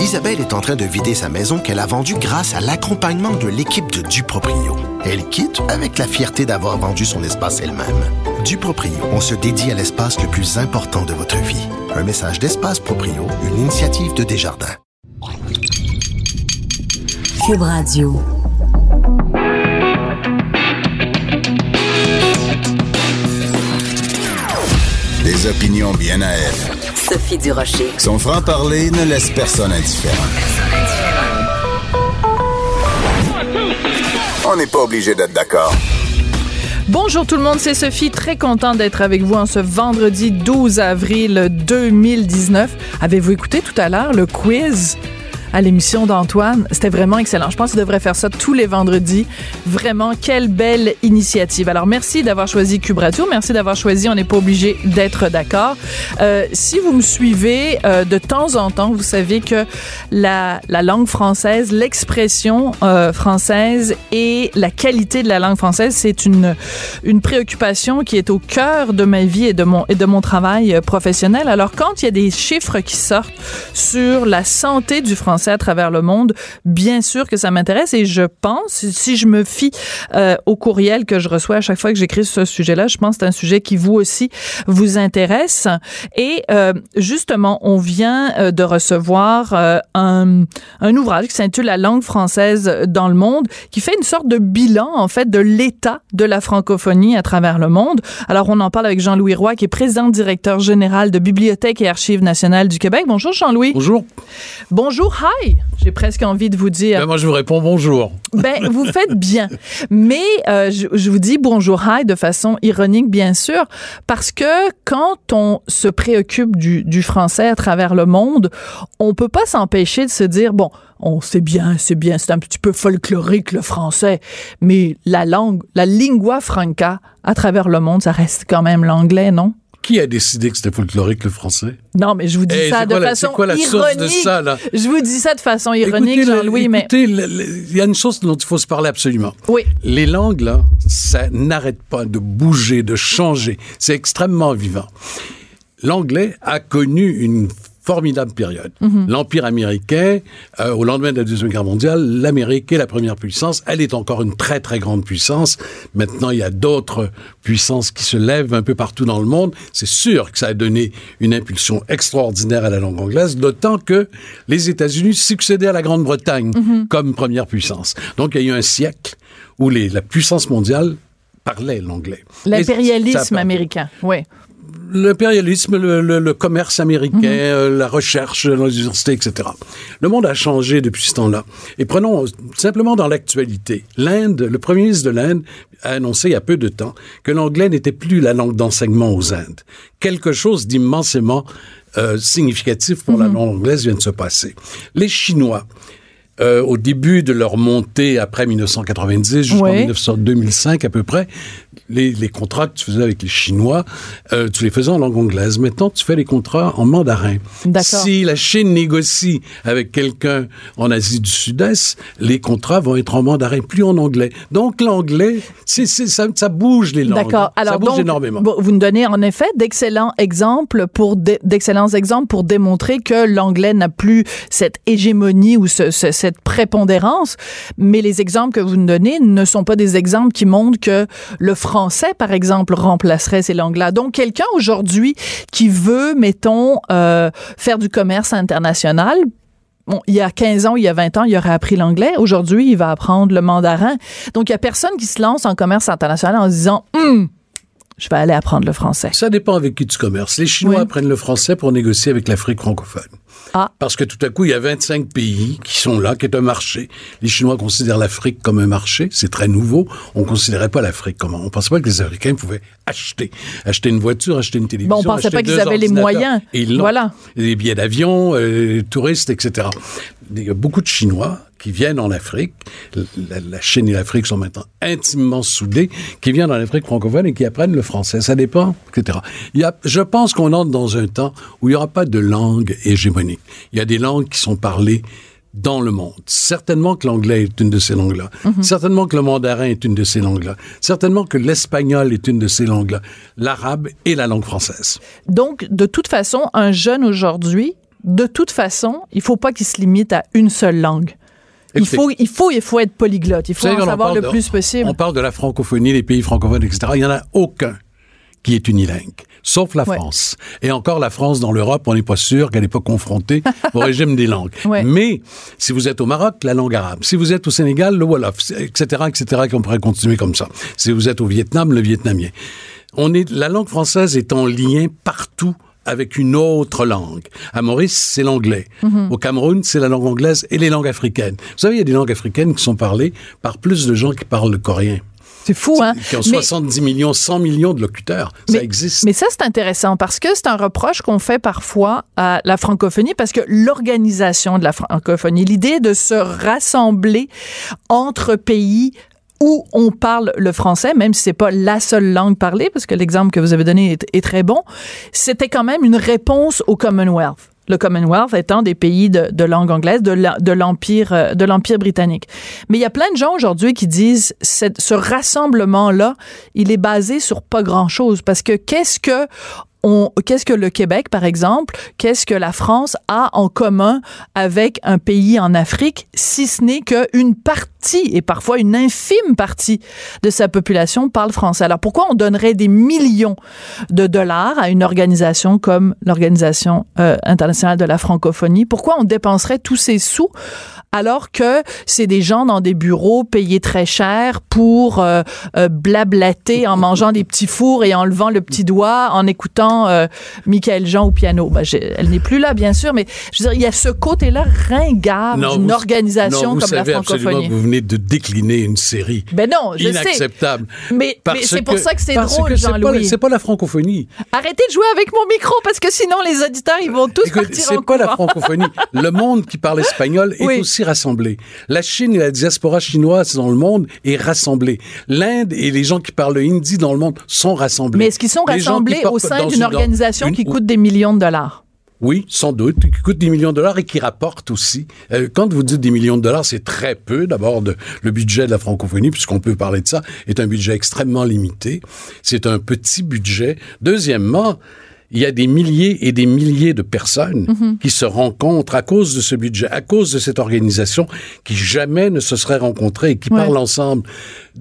Isabelle est en train de vider sa maison qu'elle a vendue grâce à l'accompagnement de l'équipe de Duproprio. Elle quitte avec la fierté d'avoir vendu son espace elle-même. Duproprio, on se dédie à l'espace le plus important de votre vie. Un message d'Espace Proprio, une initiative de Desjardins. Cube Radio. Des opinions bien à elle. Sophie Durocher. Son franc-parler ne laisse personne indifférent. On n'est pas obligé d'être d'accord. Bonjour tout le monde, c'est Sophie, très content d'être avec vous en ce vendredi 12 avril 2019. Avez-vous écouté tout à l'heure le quiz? À l'émission d'Antoine. C'était vraiment excellent. Je pense qu'il devrait faire ça tous les vendredis. Vraiment, quelle belle initiative. Alors, merci d'avoir choisi Cube. Merci d'avoir choisi On n'est pas obligé d'être d'accord. Euh, si vous me suivez euh, de temps en temps, vous savez que la, la langue française, l'expression euh, française et la qualité de la langue française, c'est une, une préoccupation qui est au cœur de ma vie et de mon, et de mon travail euh, professionnel. Alors, quand il y a des chiffres qui sortent sur la santé du français, à travers le monde, bien sûr que ça m'intéresse et je pense, si je me fie euh, au courriel que je reçois à chaque fois que j'écris ce sujet-là, je pense que c'est un sujet qui vous aussi vous intéresse. Et euh, justement, on vient euh, de recevoir euh, un, un ouvrage qui s'intitule La langue française dans le monde, qui fait une sorte de bilan en fait de l'état de la francophonie à travers le monde. Alors on en parle avec Jean-Louis Roy, qui est président directeur général de Bibliothèque et Archives nationales du Québec. Bonjour Jean-Louis. Bonjour. Bonjour, J'ai presque envie de vous dire. Ben, moi, je vous réponds bonjour. Ben, vous faites bien. Mais euh, je, je, vous dis bonjour, hi de façon ironique, bien sûr, parce que quand on se préoccupe du, du français à travers le monde, on peut pas s'empêcher de se dire, bon, on sait bien, c'est bien, c'est un petit peu folklorique le français, mais la langue, la lingua franca à travers le monde, ça reste quand même l'anglais, non? Qui a décidé que c'était folklorique le français? Non, mais je vous dis Eh, ça de quoi façon quoi la ironique. de ça, là? Je vous dis ça de façon ironique, Jean-Louis, mais il y a une chose dont il faut se parler absolument. oui. Les langues, là, ça n'arrête pas de bouger, de changer. C'est extrêmement vivant. L'anglais a connu une formidable période. Mhm. L'Empire américain, euh, au lendemain de la Deuxième Guerre mondiale, l'Amérique est la première puissance. Elle est encore une très, très grande puissance. Maintenant, il y a d'autres puissances qui se lèvent un peu partout dans le monde. C'est sûr que ça a donné une impulsion extraordinaire à la langue anglaise, d'autant que les États-Unis succédaient à la Grande-Bretagne comme première puissance. Donc, il y a eu un siècle où les- la puissance mondiale parlait l'anglais. L'impérialisme américain, oui. L'impérialisme, le, le- le commerce américain, euh, la recherche dans les universités, etc. Le monde a changé depuis ce temps-là. Et prenons simplement dans l'actualité. L'Inde, le premier ministre de l'Inde a annoncé il y a peu de temps que l'anglais n'était plus la langue d'enseignement aux Indes. Quelque chose d'immensément euh, significatif pour la langue anglaise vient de se passer. Les Chinois, euh, au début de leur montée après 1990 jusqu'en Ouais. 1900 2005 à peu près, les, les contrats que tu faisais avec les Chinois, euh, tu les faisais en langue anglaise. Maintenant, tu fais les contrats en mandarin. Si la Chine négocie avec quelqu'un en Asie du Sud-Est, les contrats vont être en mandarin, plus en anglais. Donc l'anglais, c'est, ça, ça bouge les langues. D'accord. Alors ça bouge donc, énormément. vous nous donnez en effet d'excellents exemples pour d'excellents exemples pour démontrer que l'anglais n'a plus cette hégémonie ou ce- ce- cette prépondérance. Mais les exemples que vous nous donnez ne sont pas des exemples qui montrent que le français, par exemple, remplacerait ces langues-là. Donc quelqu'un aujourd'hui qui veut, mettons, euh, faire du commerce international. Bon, il y a 15 ans, il y a 20 ans, il aurait appris l'anglais. Aujourd'hui, il va apprendre le mandarin. Donc, il y a personne qui se lance en commerce international en se disant, Hum, je vais aller apprendre le français. Ça dépend avec qui tu commerces. Les Chinois Oui. apprennent le français pour négocier avec l'Afrique francophone. Ah. Parce que tout à coup, il y a 25 pays qui sont là, qui est un marché. Les Chinois considèrent l'Afrique comme un marché. C'est très nouveau. On considérait pas l'Afrique comme un... On pensait pas que les Africains pouvaient acheter. Acheter une voiture, acheter une télévision. Bon, on pensait pas qu'ils avaient les moyens. Et ils. Voilà. Des billets d'avion, euh, touristes, etc. Il y a beaucoup de Chinois qui viennent en Afrique. La, la Chine et l'Afrique sont maintenant intimement soudés, qui viennent en Afrique francophone et qui apprennent le français. Ça dépend, etc. Il y a, je pense qu'on entre dans un temps où il n'y aura pas de langue hégémonique. Il y a des langues qui sont parlées dans le monde. Certainement que l'anglais est une de ces langues-là. Certainement que le mandarin est une de ces langues-là. Certainement que l'espagnol est une de ces langues-là. L'arabe et la langue française. Donc, de toute façon, un jeune aujourd'hui de toute façon, il faut pas qu'il se limite à une seule langue. Il faut, il, faut, il faut être polyglotte. Il faut savez, en savoir le de- plus possible. On parle de la francophonie, les pays francophones, etc. Il n'y en a aucun qui est unilingue, sauf la Ouais. France. Et encore la France dans l'Europe, on n'est pas sûr qu'elle n'est pas confrontée au régime des langues. Ouais. Mais si vous êtes au Maroc, la langue arabe. Si vous êtes au Sénégal, le Wolof, etc., etc., qu'on pourrait continuer comme ça. Si vous êtes au Vietnam, le vietnamien. On est, la langue française est en lien partout avec une autre langue. À Maurice, c'est l'anglais. Au Cameroun, c'est la langue anglaise et les langues africaines. Vous savez, il y a des langues africaines qui sont parlées par plus de gens qui parlent le coréen. C'est fou, hein? Qui ont Mais- 70 millions, 100 millions de locuteurs. Ça existe. Mais ça, c'est intéressant parce que c'est un reproche qu'on fait parfois à la francophonie parce que l'organisation de la francophonie, l'idée de se rassembler entre pays où on parle le français, même si c'est pas la seule langue parlée, parce que l'exemple que vous avez donné est, très bon, c'était quand même une réponse au Commonwealth. Le Commonwealth étant des pays de, langue anglaise, de l'empire, euh, de l'empire britannique. Mais il y a plein de gens aujourd'hui qui disent cette- ce rassemblement-là, il est basé sur pas grand-chose parce que qu'est-ce que qu'est-ce que le Québec, par exemple, qu'est-ce que la France a en commun avec un pays en Afrique, si ce n'est qu'une partie, et parfois une infime partie de sa population parle français. Alors pourquoi on donnerait des millions de dollars à une organisation comme l'Organisation euh, internationale de la francophonie? Pourquoi on dépenserait tous ces sous alors que c'est des gens dans des bureaux payés très cher pour euh, euh, blablater en mangeant des petits fours et en levant le petit doigt, en écoutant euh, Michael Jean au piano? Ben, elle n'est plus là, bien sûr, mais je veux dire, il y a ce côté-là ringard d'une organisation non, vous comme la absolument francophonie. que vous venez de décliner une série Ben non, je sais. inacceptable. Mais, c'est pour ça que c'est drôle, c'est pas- Jean-Louis. C'est pas la francophonie. Arrêtez de jouer avec mon micro parce que sinon les auditeurs ils vont tous Écoute, partir c'est en pas la francophonie. Le monde qui parle espagnol est Oui. aussi rassemblé. La Chine et la diaspora chinoise dans le monde est rassemblée. L'Inde et les gens qui parlent le hindi dans le monde sont rassemblés. Mais est-ce qu'ils sont Les rassemblés au sein d'une une- organisation une- qui coûte des millions de dollars? Oui, sans doute, qui coûte des millions de dollars et qui rapporte aussi. Euh, quand vous dites des millions de dollars, c'est très peu. D'abord, le budget de la francophonie, puisqu'on peut parler de ça, est un budget extrêmement limité. C'est un petit budget. Deuxièmement, il y a des milliers et des milliers de personnes Mhm. qui se rencontrent à cause de ce budget, à cause de cette organisation qui jamais ne se serait rencontrée et qui Ouais. parlent ensemble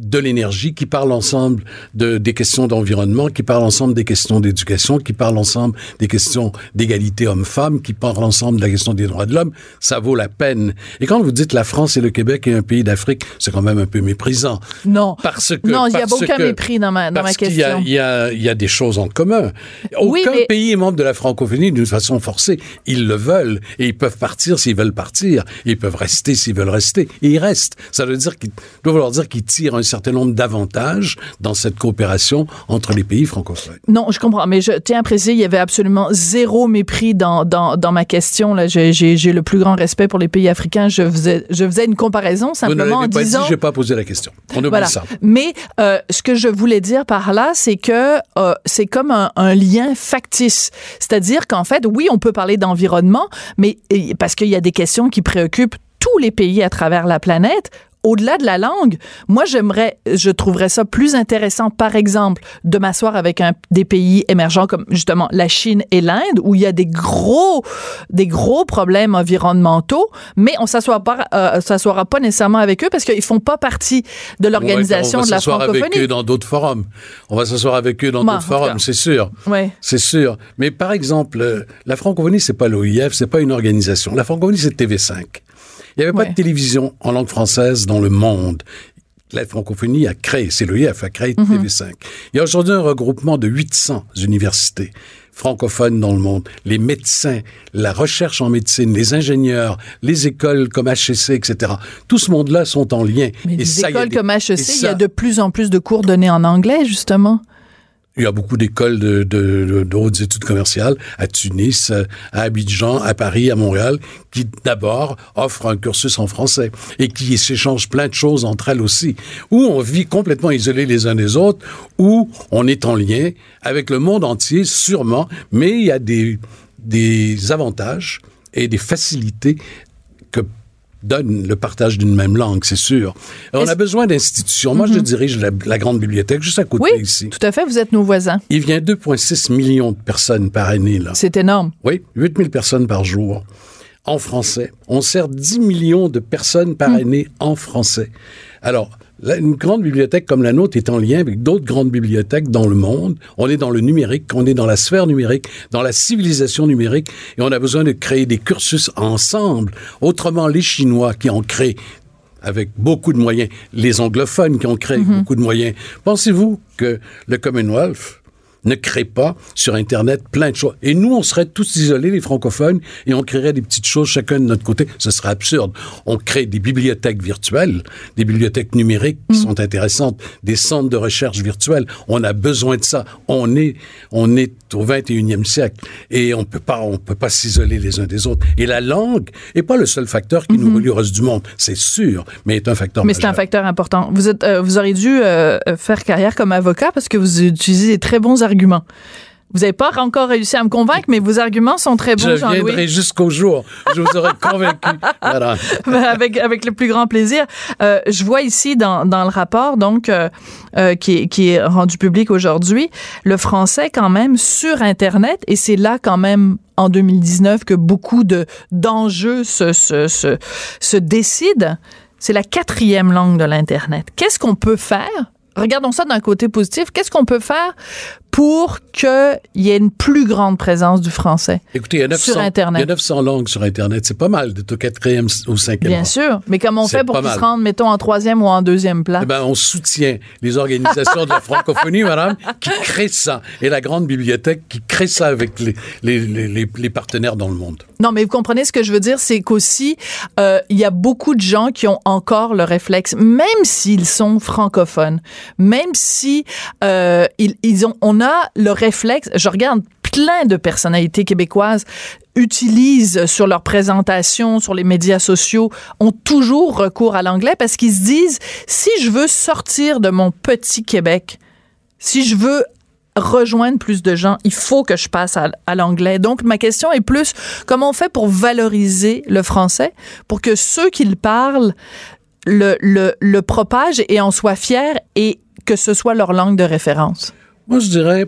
de l'énergie, qui parlent ensemble de, des questions d'environnement, qui parlent ensemble des questions d'éducation, qui parlent ensemble des questions d'égalité homme-femme, qui parlent ensemble de la question des droits de l'homme. Ça vaut la peine. Et quand vous dites la France et le Québec est un pays d'Afrique, c'est quand même un peu méprisant. Non. Parce que Non, il y a aucun que- mépris dans ma, dans ma parce question. Il y, a, il y a des choses en commun. Aucun Oui, mais- pays est membre de la francophonie d'une façon forcée. Ils le veulent et ils peuvent partir s'ils veulent partir. Ils peuvent rester s'ils veulent rester. Et ils restent. Ça veut dire qu'ils doit vouloir dire qu'ils tirent un certain nombre d'avantages dans cette coopération entre les pays francophones. Non, je comprends, mais je tiens à préciser, il y avait absolument zéro mépris dans, dans, dans ma question. Là, j'ai, j'ai, j'ai le plus grand respect pour les pays africains. Je faisais, je faisais une comparaison Vous simplement en l'avez pas disant. dit, je n'ai pas posé la question. On oublie Voilà. ça. Mais euh, ce que je voulais dire par là, c'est que euh, c'est comme un, un lien factice. C'est-à-dire qu'en fait, oui, on peut parler d'environnement, mais et- parce qu'il y a des questions qui préoccupent tous les pays à travers la planète. Au-delà de la langue, moi j'aimerais, je trouverais ça plus intéressant, par exemple, de m'asseoir avec un, des pays émergents comme justement la Chine et l'Inde, où il y a des gros, des gros problèmes environnementaux, mais on s'assoit pas, euh, s'assoira pas nécessairement avec eux parce qu'ils font pas partie de l'organisation on va de la s'asseoir avec eux francophonie. dans d'autres forums. On va s'asseoir avec eux dans Bon, d'autres forums, c'est sûr. Ouais. C'est sûr. Mais par exemple, euh, la francophonie, c'est pas l'OIF, c'est pas une organisation. La francophonie, c'est TV5. Il n'y avait pas de télévision en langue française dans le monde. La francophonie a créé, c'est l'OIF a créé Mhm. TV5. Il y a aujourd'hui un regroupement de 800 universités francophones dans le monde. Les médecins, la recherche en médecine, les ingénieurs, les écoles comme HEC, etc. Tout ce monde-là sont en lien. Mais Et les ça, a écoles des- comme HEC, il y a ça- de plus en plus de cours donnés en anglais, justement. Il y a beaucoup d'écoles de, hautes études commerciales à Tunis, à Abidjan, à Paris, à Montréal, qui d'abord offrent un cursus en français et qui s'échangent plein de choses entre elles aussi, où on vit complètement isolés les uns des autres, où on est en lien avec le monde entier, sûrement, mais il y a des, des avantages et des facilités que donne le partage d'une même langue, c'est sûr. On a besoin d'institutions. Moi, je dirige la, la grande bibliothèque juste à côté Mhm. Oui, ici. tout à fait, vous êtes nos voisins. Il vient 2,6 millions de personnes par année, là. C'est énorme. Oui, 8000 personnes par jour en français. On sert 10 millions de personnes par année en français. Alors, une grande bibliothèque comme la nôtre est en lien avec d'autres grandes bibliothèques dans le monde. On est dans le numérique, on est dans la sphère numérique, dans la civilisation numérique, et on a besoin de créer des cursus ensemble. Autrement, les Chinois qui ont créé avec beaucoup de moyens, les anglophones qui ont créé beaucoup de moyens. Pensez-vous que le Commonwealth ne crée pas sur Internet plein de choses. Et nous, on serait tous isolés, les francophones, et on créerait des petites choses chacun de notre côté. Ce serait absurde. On crée des bibliothèques virtuelles, des bibliothèques numériques qui sont intéressantes, des centres de recherche virtuels. On a besoin de ça. On est, on est au 21e siècle et on peut pas, on peut pas s'isoler les uns des autres. Et la langue est pas le seul facteur qui nous relie au reste du monde, c'est sûr, mais est un facteur Mais c'est un facteur important. Vous, êtes, euh, vous auriez dû euh, faire carrière comme avocat parce que vous utilisez des très bons arguments. Vous n'avez pas encore réussi à me convaincre, mais vos arguments sont très bons, Je viendrai jusqu'au jour. Je vous aurai convaincu. Voilà. Ben, avec, avec le plus grand plaisir. Euh, je vois ici dans, dans le rapport, donc, euh, euh, qui, est, qui est rendu public aujourd'hui, le français quand même sur Internet, et c'est là quand même en 2019 que beaucoup de d'enjeux se, se, se, se décident. C'est la quatrième langue de l'Internet. Qu'est-ce qu'on peut faire? Regardons ça d'un côté positif. Qu'est-ce qu'on peut faire pour qu'il y ait une plus grande présence du français? Écoutez, il y, a 900, Sur Internet. il y a 900 langues sur Internet. C'est pas mal d'être au quatrième ou cinquième Bien rang. sûr. Mais comment on fait pour qu'ils se rendent, mettons, en troisième ou en deuxième place? Eh ben, on soutient les organisations de la francophonie, madame, qui créent ça. Et la grande bibliothèque qui crée ça avec les, les, les, les- les partenaires dans le monde. Non, mais vous comprenez ce que je veux dire, c'est qu'aussi, euh, il y a beaucoup de gens qui ont encore le réflexe, même s'ils sont francophones, même si euh, ils, ils ont, on a le réflexe. Je regarde plein de personnalités québécoises utilisent sur leur présentation, sur les médias sociaux, ont toujours recours à l'anglais parce qu'ils se disent, si je veux sortir de mon petit Québec, si je veux rejoindre plus de gens, il faut que je passe à, l'anglais. Donc, ma question est plus, comment on fait pour valoriser le français, pour que ceux qui le parlent le, le, le propagent et en soient fiers et que ce soit leur langue de référence? Moi, je dirais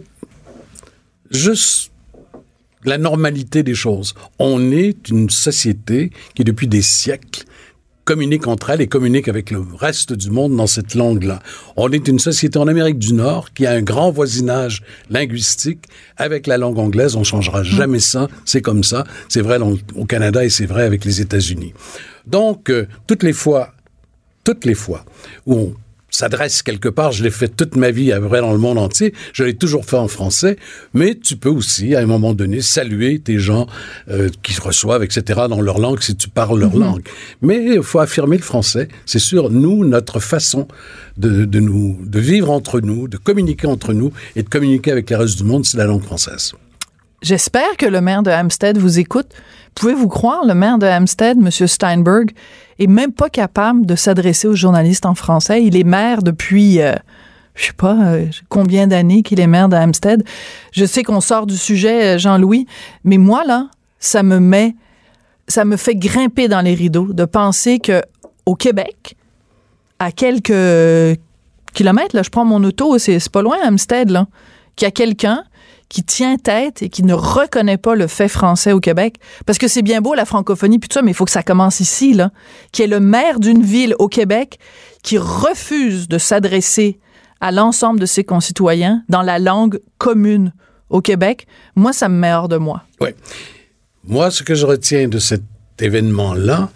juste la normalité des choses. On est une société qui, depuis des siècles, communique entre elles et communique avec le reste du monde dans cette langue-là. On est une société en Amérique du Nord qui a un grand voisinage linguistique avec la langue anglaise. On changera jamais ça. C'est comme ça. C'est vrai au Canada et c'est vrai avec les États-Unis. Donc, euh, toutes les fois, toutes les fois où on s'adresse quelque part, je l'ai fait toute ma vie à peu près dans le monde entier, je l'ai toujours fait en français, mais tu peux aussi, à un moment donné, saluer tes gens euh, qui se reçoivent, etc., dans leur langue, si tu parles leur langue. Mais il faut affirmer le français. C'est sûr, nous, notre façon de, de, nous, de vivre entre nous, de communiquer entre nous et de communiquer avec le reste du monde, c'est la langue française. J'espère que le maire de Hampstead vous écoute. Pouvez-vous croire, le maire de Hampstead, M. Steinberg, est même pas capable de s'adresser aux journalistes en français? Il est maire depuis, euh, je sais pas, euh, combien d'années qu'il est maire de Hampstead. Je sais qu'on sort du sujet, euh, Jean-Louis, mais moi, là, ça me met, ça me fait grimper dans les rideaux de penser que au Québec, à quelques kilomètres, là, je prends mon auto, c'est c'est pas loin, Hampstead, là, qu'il y a quelqu'un qui tient tête et qui ne reconnaît pas le fait français au Québec. Parce que c'est bien beau la francophonie, puis tout ça, mais il faut que ça commence ici, là. Qui est le maire d'une ville au Québec qui refuse de s'adresser à l'ensemble de ses concitoyens dans la langue commune au Québec. Moi, ça me met hors de moi. Oui. Moi, ce que je retiens de cet événement-là,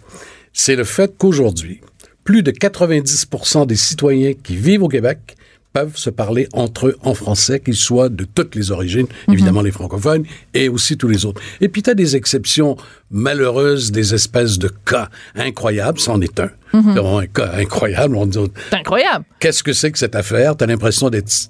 c'est le fait qu'aujourd'hui, plus de 90% des citoyens qui vivent au Québec peuvent se parler entre eux en français, qu'ils soient de toutes les origines, évidemment les francophones, et aussi tous les autres. Et puis, tu as des exceptions malheureuses, des espèces de cas incroyables, c'en est un. C'est vraiment un cas incroyable. On dit, C'est incroyable. qu'est-ce que c'est que cette affaire? Tu as l'impression d'être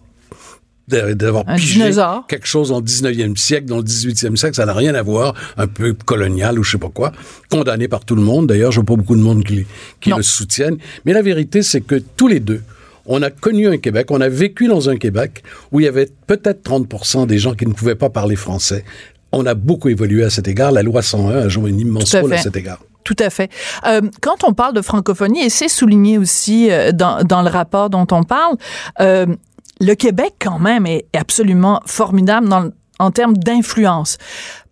d'avoir pigé dinosaure. quelque chose en 19e siècle, dans le 18e siècle, ça n'a rien à voir, un peu colonial ou je sais pas quoi, condamné par tout le monde. D'ailleurs, je vois pas beaucoup de monde qui, le soutiennent. Mais la vérité, c'est que tous les deux, on a connu un Québec, on a vécu dans un Québec où il y avait peut-être 30% des gens qui ne pouvaient pas parler français. On a beaucoup évolué à cet égard. La loi 101 a joué un immense à rôle à cet égard. Tout à fait. Euh, quand on parle de francophonie, et c'est souligné aussi euh, dans, dans le rapport dont on parle, euh, le Québec quand même est absolument formidable dans, en termes d'influence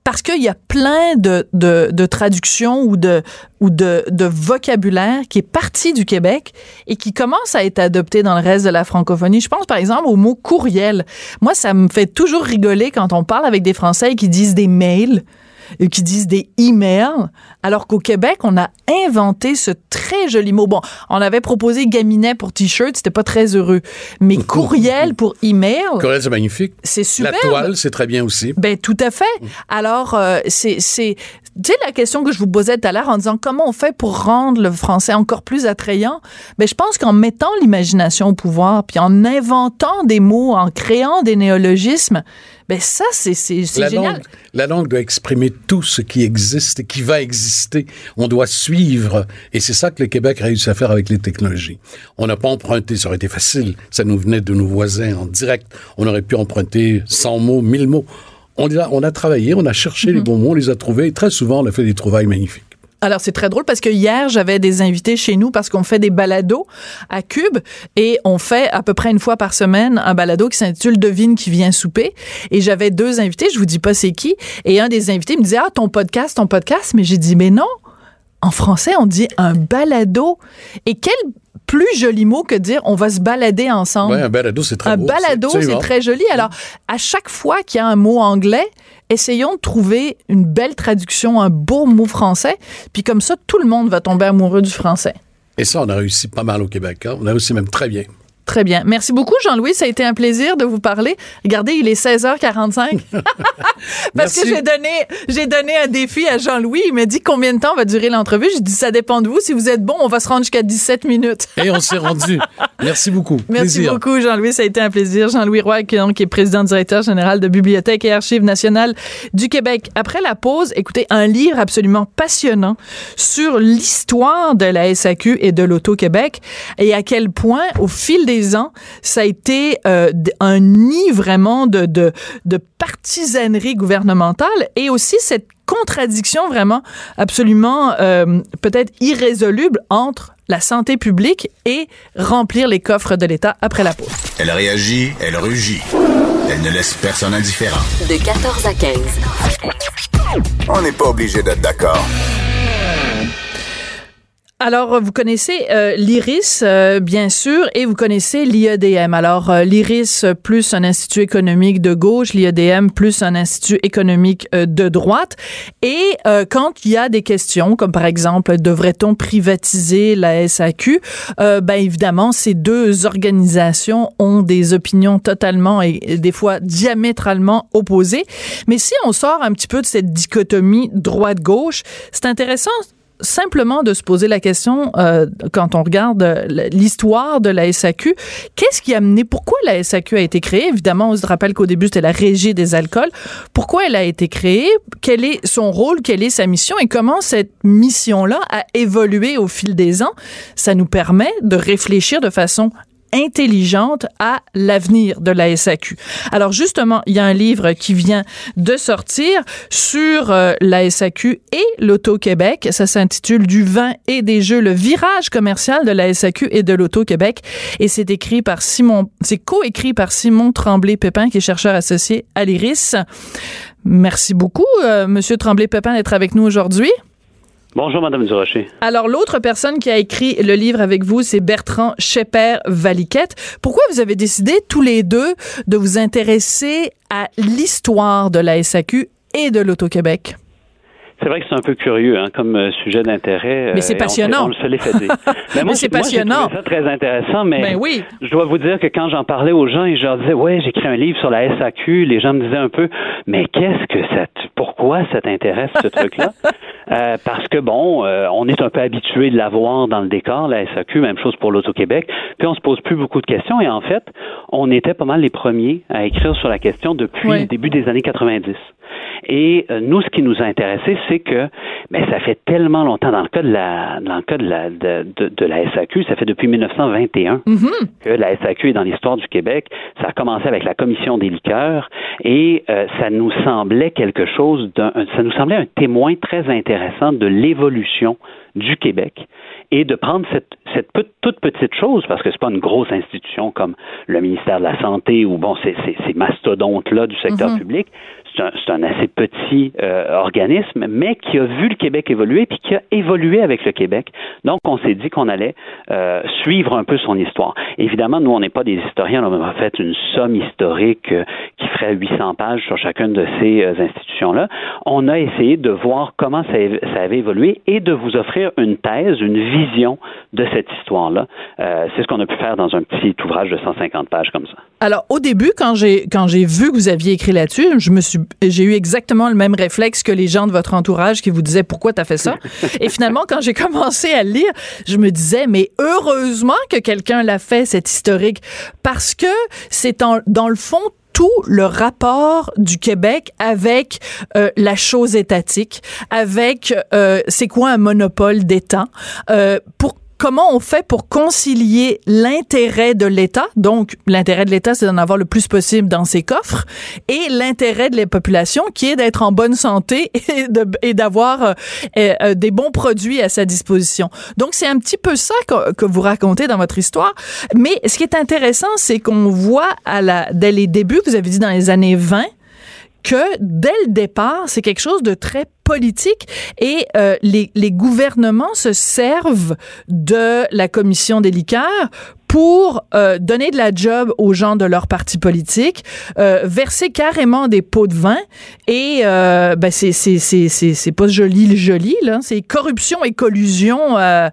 parce qu'il y a plein de, de, de, traductions ou de ou de, de vocabulaire qui est parti du Québec et qui commence à être adopté dans le reste de la francophonie. Je pense par exemple au mot courriel. Moi, ça me fait toujours rigoler quand on parle avec des Français qui disent des mails qui disent des emails, alors qu'au Québec, on a inventé ce très joli mot. Bon, on avait proposé gaminet pour t-shirt, c'était pas très heureux, mais courriel pour email. Courriel, c'est magnifique. C'est super. La toile, c'est très bien aussi. Ben tout à fait. Alors, euh, c'est c'est tu sais la question que je vous posais tout à l'heure en disant comment on fait pour rendre le français encore plus attrayant? Ben je pense qu'en mettant l'imagination au pouvoir, puis en inventant des mots, en créant des néologismes, ben ça, c'est génial. Langue, la langue doit exprimer tout ce qui existe et qui va exister. On doit suivre. Et c'est ça que le Québec a réussi à faire avec les technologies. On n'a pas emprunté, ça aurait été facile. Ça nous venait de nos voisins en direct. On aurait pu emprunter 100 mots, 1000 mots. On a, on a travaillé, on a cherché les bons mots, on les a trouvés. Et très souvent, on a fait des trouvailles magnifiques. Alors c'est très drôle parce que hier j'avais des invités chez nous parce qu'on fait des balados à Cube et on fait à peu près une fois par semaine un balado qui s'intitule Devine qui vient souper et j'avais deux invités, je vous dis pas c'est qui et un des invités me disait ah ton podcast, ton podcast? Mais j'ai dit mais non. En français, on dit un balado. Et quel plus joli mot que dire on va se balader ensemble. Un balado, c'est très Un beau. balado, c'est très joli. Alors, à chaque fois qu'il y a un mot anglais, essayons de trouver une belle traduction, un beau mot français, puis comme ça, tout le monde va tomber amoureux du français. Et ça, on a réussi pas mal au Québec. Hein? On a réussi même très bien. Très bien. Merci beaucoup, Jean-Louis. Ça a été un plaisir de vous parler. Regardez, il est 16h45. Parce que j'ai donné, j'ai donné un défi à Jean-Louis. Il m'a dit combien de temps va durer l'entrevue. J'ai dit, ça dépend de vous. Si vous êtes bon, on va se rendre jusqu'à 17 minutes. Et on s'est rendu. Merci beaucoup. Merci plaisir. beaucoup, Jean-Louis. Ça a été un plaisir. Jean-Louis Roy, qui, donc, est président directeur général de Bibliothèque et Archives nationales du Québec. Après la pause, écoutez, un livre absolument passionnant sur l'histoire de la SAQ et de l'Auto-Québec et à quel point, au fil des ans, ça a été euh, un nid vraiment de, de, de partisanerie gouvernementale et aussi cette contradiction vraiment absolument euh, peut-être irrésoluble entre la santé publique et remplir les coffres de l'État après la pause. Elle réagit, elle rugit. Elle ne laisse personne indifférent. De 14 à 15. On n'est pas obligé d'être d'accord. Alors, vous connaissez euh, l'IRIS, euh, bien sûr, et vous connaissez l'IEDM. Alors, euh, l'IRIS plus un institut économique de gauche, l'IEDM plus un institut économique euh, de droite. Et euh, quand il y a des questions, comme par exemple, devrait-on privatiser la SAQ, euh, ben évidemment, ces deux organisations ont des opinions totalement et des fois diamétralement opposées. Mais si on sort un petit peu de cette dichotomie droite-gauche, c'est intéressant simplement de se poser la question euh, quand on regarde euh, l'histoire de la SAQ, qu'est-ce qui a mené, pourquoi la SAQ a été créée? Évidemment, on se rappelle qu'au début, c'était la régie des alcools. Pourquoi elle a été créée? Quel est son rôle? Quelle est sa mission? Et comment cette mission-là a évolué au fil des ans? Ça nous permet de réfléchir de façon intelligente à l'avenir de la SAQ. Alors justement, il y a un livre qui vient de sortir sur euh, la SAQ et l'Auto-Québec. Ça s'intitule Du vin et des jeux, le virage commercial de la SAQ et de l'Auto-Québec. Et c'est écrit par Simon, c'est coécrit par Simon Tremblay-Pépin, qui est chercheur associé à l'IRIS. Merci beaucoup, euh, Monsieur Tremblay-Pépin, d'être avec nous aujourd'hui. Bonjour, Madame Durocher. Alors, l'autre personne qui a écrit le livre avec vous, c'est Bertrand Schepper-Valiquette. Pourquoi vous avez décidé tous les deux de vous intéresser à l'histoire de la SAQ et de l'Auto-Québec? C'est vrai que c'est un peu curieux hein, comme euh, sujet d'intérêt. Mais c'est euh, on- passionnant. On, le se l'est fait dire. C'est passionnant. ça très intéressant, mais Ben oui. je dois vous dire que quand j'en parlais aux gens et je leur disais, ouais, j'écris un livre sur la SAQ, les gens me disaient un peu, mais qu'est-ce que ça, pourquoi ça t'intéresse ce truc-là? Euh, Parce que bon, euh, on est un peu habitué de la voir dans le décor, la SAQ, même chose pour l'Auto-Québec, puis on se pose plus beaucoup de questions et en fait, on était pas mal les premiers à écrire sur la question depuis Oui. le début des années 90. Et euh, nous, ce qui nous a intéressé, que ben, ça fait tellement longtemps dans le cas de la dans le cas de la de, de, de la SAQ, ça fait depuis 1921 que la SAQ est dans l'histoire du Québec. Ça a commencé avec la commission des liqueurs et euh, ça nous semblait quelque chose d'un ça nous semblait un témoin très intéressant de l'évolution du Québec et de prendre cette, cette toute petite chose, parce que c'est pas une grosse institution comme le ministère de la Santé ou bon, ces, ces, mastodontes-là du secteur mm-hmm. public, c'est un, assez petit euh, organisme, mais qui a vu le Québec évoluer puis qui a évolué avec le Québec. Donc, on s'est dit qu'on allait euh, suivre un peu son histoire. Évidemment, nous, on n'est pas des historiens. On a fait une somme historique euh, qui ferait 800 pages sur chacune de ces institutions-là. On a essayé de voir comment ça, ça, avait évolué et de vous offrir une thèse, une vision de cette histoire-là. C'est ce qu'on a pu faire dans un petit ouvrage de 150 pages comme ça. Alors, au début, quand j'ai quand j'ai vu que vous aviez écrit là-dessus, je me suis j'ai eu exactement le même réflexe que les gens de votre entourage qui vous disaient pourquoi t'as fait ça? Et finalement, quand j'ai commencé à lire, je me disais, mais heureusement que quelqu'un l'a fait, cet historique, parce que c'est dans le fond tout le rapport du Québec avec euh, la chose étatique, avec euh, c'est quoi un monopole d'État, euh, pour comment on fait pour concilier l'intérêt de l'État, donc l'intérêt de l'État, c'est d'en avoir le plus possible dans ses coffres, et l'intérêt de la population, qui est d'être en bonne santé et d'avoir euh, euh, des bons produits à sa disposition. Donc, c'est un petit peu ça que, vous racontez dans votre histoire. Mais ce qui est intéressant, c'est qu'on voit à la, dès les débuts, vous avez dit dans les années 20, que dès le départ, c'est quelque chose de très politique et euh, les, les, gouvernements se servent de la commission des liqueurs pour euh, donner de la job aux gens de leur parti politique, euh, verser carrément des pots de vin et euh, ben c'est c'est c'est c'est pas joli le joli là, c'est corruption et collusion à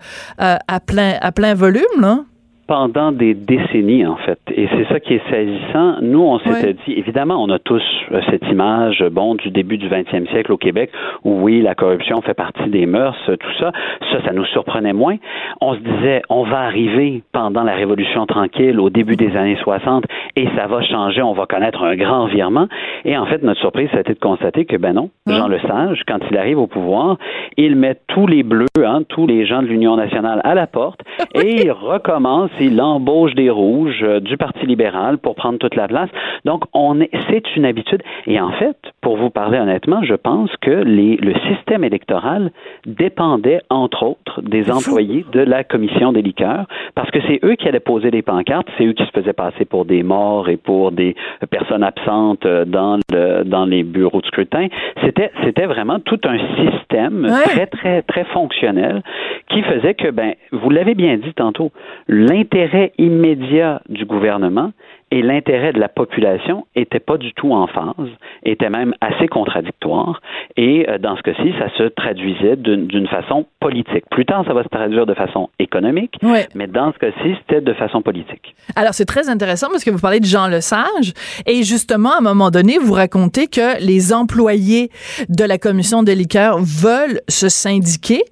plein à plein volume là pendant des décennies, en fait. Et c'est ça qui est saisissant. Nous, on s'était dit, évidemment, on a tous euh, cette image, bon, du début du 20e siècle au Québec, où oui, la corruption fait partie des mœurs, tout ça. Ça, ça nous surprenait moins. On se disait, on va arriver pendant la Révolution tranquille, au début des années 60, et ça va changer, on va connaître un grand virement. Et en fait, notre surprise, ça a été de constater que, ben non, Jean Lesage, quand il arrive au pouvoir, il met tous les bleus, hein, tous les gens de l'Union nationale à la porte, et il recommence l'embauche des rouges euh, du Parti libéral pour prendre toute la place. Donc, on est, c'est une habitude. Et en fait, pour vous parler honnêtement, je pense que les, le système électoral dépendait, entre autres, des employés de la commission des liqueurs, parce que c'est eux qui allaient poser les pancartes, c'est eux qui se faisaient passer pour des morts et pour des personnes absentes euh, dans, le, dans les bureaux de scrutin. C'était, c'était vraiment tout un système très, très, très fonctionnel qui faisait que, ben, vous l'avez bien dit tantôt, l'intérêt immédiat du gouvernement et l'intérêt de la population était pas du tout en phase, était même assez contradictoire. Et euh, dans ce cas-ci, ça se traduisait d'une façon politique. Plus tard, ça va se traduire de façon économique, mais dans ce cas-ci, c'était de façon politique. Alors, c'est très intéressant parce que vous parlez de Jean Lesage et justement, à un moment donné, vous racontez que les employés de la commission des liqueurs veulent se syndiquer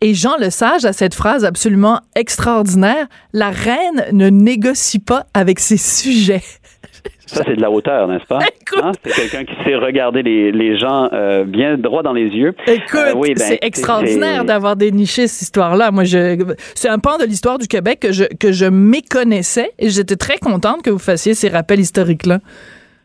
et Jean Lesage a cette phrase absolument extraordinaire, la reine ne négocie pas avec ses sujets ça, c'est de la hauteur, n'est-ce pas? Hein? C'est quelqu'un qui sait regarder les, les gens euh, bien droit dans les yeux. Écoute, euh, oui, ben, c'est extraordinaire d'avoir déniché cette histoire-là. Moi, je, c'est un pan de l'histoire du Québec que je, que je méconnaissais et j'étais très contente que vous fassiez ces rappels historiques-là.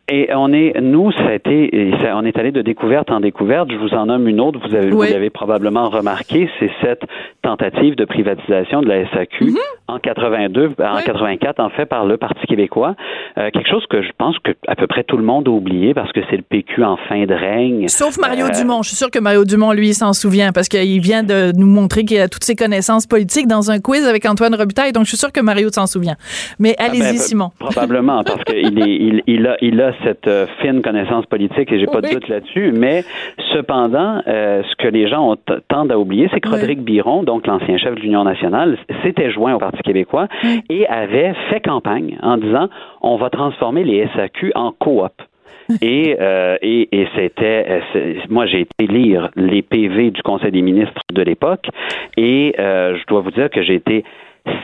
Et on est, nous, ça a été, on est allé de découverte en découverte. Je vous en nomme une autre. Vous avez, vous l'avez probablement remarqué, c'est cette tentative de privatisation de la SAQ mm-hmm. en 82, en 84, en fait, par le Parti québécois. Euh, quelque chose que je pense que à peu près tout le monde a oublié parce que c'est le PQ en fin de règne. Sauf Mario euh, Dumont. Je suis sûr que Mario Dumont, lui, s'en souvient parce qu'il vient de nous montrer qu'il a toutes ses connaissances politiques dans un quiz avec Antoine Robitaille. Donc, je suis sûr que Mario s'en souvient. Mais ah, allez-y, ben, Simon. Probablement, parce qu'il il, il a, il a cette euh, fine connaissance politique et j'ai pas de doute là-dessus. Mais cependant, euh, ce que les gens ont tendent à oublier, c'est que Rodrigue Biron, donc l'ancien chef de l'Union nationale, s'était joint au Parti québécois et avait fait campagne en disant on va transformer les SAQ en coop. Et, euh, et, et c'était, moi j'ai été lire les PV du Conseil des ministres de l'époque et je dois vous dire que j'ai été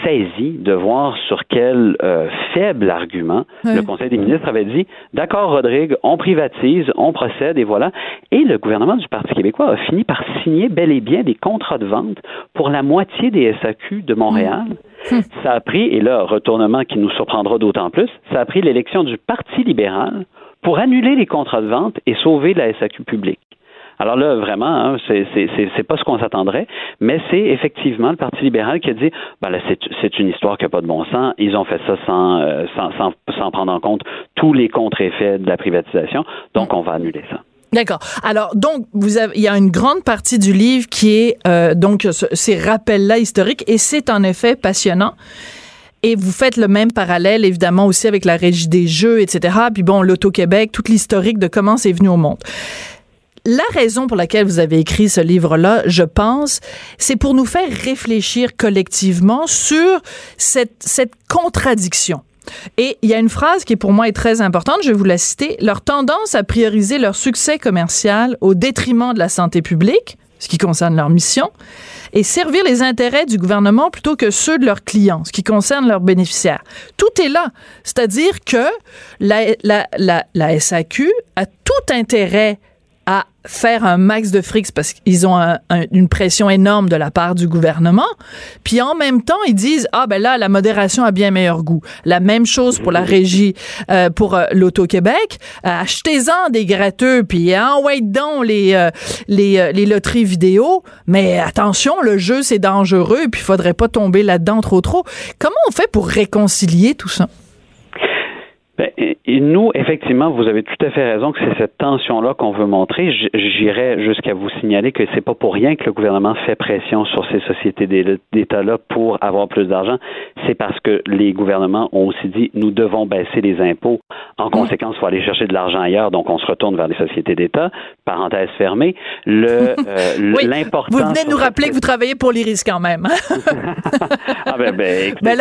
saisi de voir sur quel euh, faible argument le Conseil des ministres avait dit d'accord Rodrigue, on privatise, on procède et voilà. Et le gouvernement du Parti québécois a fini par signer bel et bien des contrats de vente pour la moitié des SAQ de Montréal. Hum. Ça a pris, et là, retournement qui nous surprendra d'autant plus, ça a pris l'élection du Parti libéral pour annuler les contrats de vente et sauver la SAQ publique. Alors là, vraiment, hein, c'est pas ce qu'on s'attendrait, mais c'est effectivement le Parti libéral qui a dit, ben là, c'est une histoire qui n'a pas de bon sens. Ils ont fait ça sans, euh, sans, sans, sans prendre en compte tous les contre-effets de la privatisation, donc on va annuler ça. D'accord. Alors donc vous avez, il y a une grande partie du livre qui est euh, donc ces rappels-là historiques et c'est en effet passionnant. Et vous faites le même parallèle, évidemment, aussi avec la régie des jeux, etc. Puis bon, l'Auto-Québec, toute l'historique de comment c'est venu au monde. La raison pour laquelle vous avez écrit ce livre-là, je pense, c'est pour nous faire réfléchir collectivement sur cette, cette contradiction. Et il y a une phrase qui pour moi est très importante, je vais vous la citer. Leur tendance à prioriser leur succès commercial au détriment de la santé publique, ce qui concerne leur mission, et servir les intérêts du gouvernement plutôt que ceux de leurs clients, ce qui concerne leurs bénéficiaires. Tout est là. C'est-à-dire que la, la, la, la SAQ a tout intérêt à faire un max de fric parce qu'ils ont une pression énorme de la part du gouvernement. Puis en même temps, ils disent ah ben là la modération a bien meilleur goût. La même chose pour la régie euh, pour euh, l'Auto-Québec. Euh, achetez-en des gratteux puis envoyez donc les les, les loteries vidéo. Mais attention, le jeu c'est dangereux puis faudrait pas tomber là-dedans trop trop. Comment on fait pour réconcilier tout ça? Ben, et nous, effectivement, vous avez tout à fait raison que c'est cette tension-là qu'on veut montrer. J'irais jusqu'à vous signaler que c'est pas pour rien que le gouvernement fait pression sur ces sociétés d'État-là pour avoir plus d'argent. C'est parce que les gouvernements ont aussi dit nous devons baisser les impôts. En conséquence, il faut aller chercher de l'argent ailleurs, donc on se retourne vers les sociétés d'État. Parenthèse fermée. Le euh, l'important. Vous venez de nous rappeler que vous travaillez pour l'IRIS quand même. ah ben, ben, ben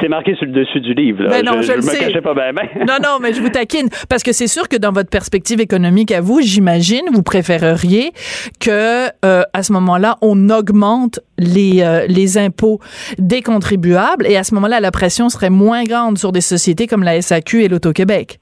c'est marqué sur le dessus du livre. Ben non, je, je, le me cachais pas non, non, mais je vous taquine. Parce que c'est sûr que dans votre perspective économique à vous, j'imagine, vous préféreriez que, euh, à ce moment-là, on augmente les, euh, les impôts des contribuables et à ce moment-là, la pression serait moins grande sur des sociétés comme la SAQ et l'Auto-Québec.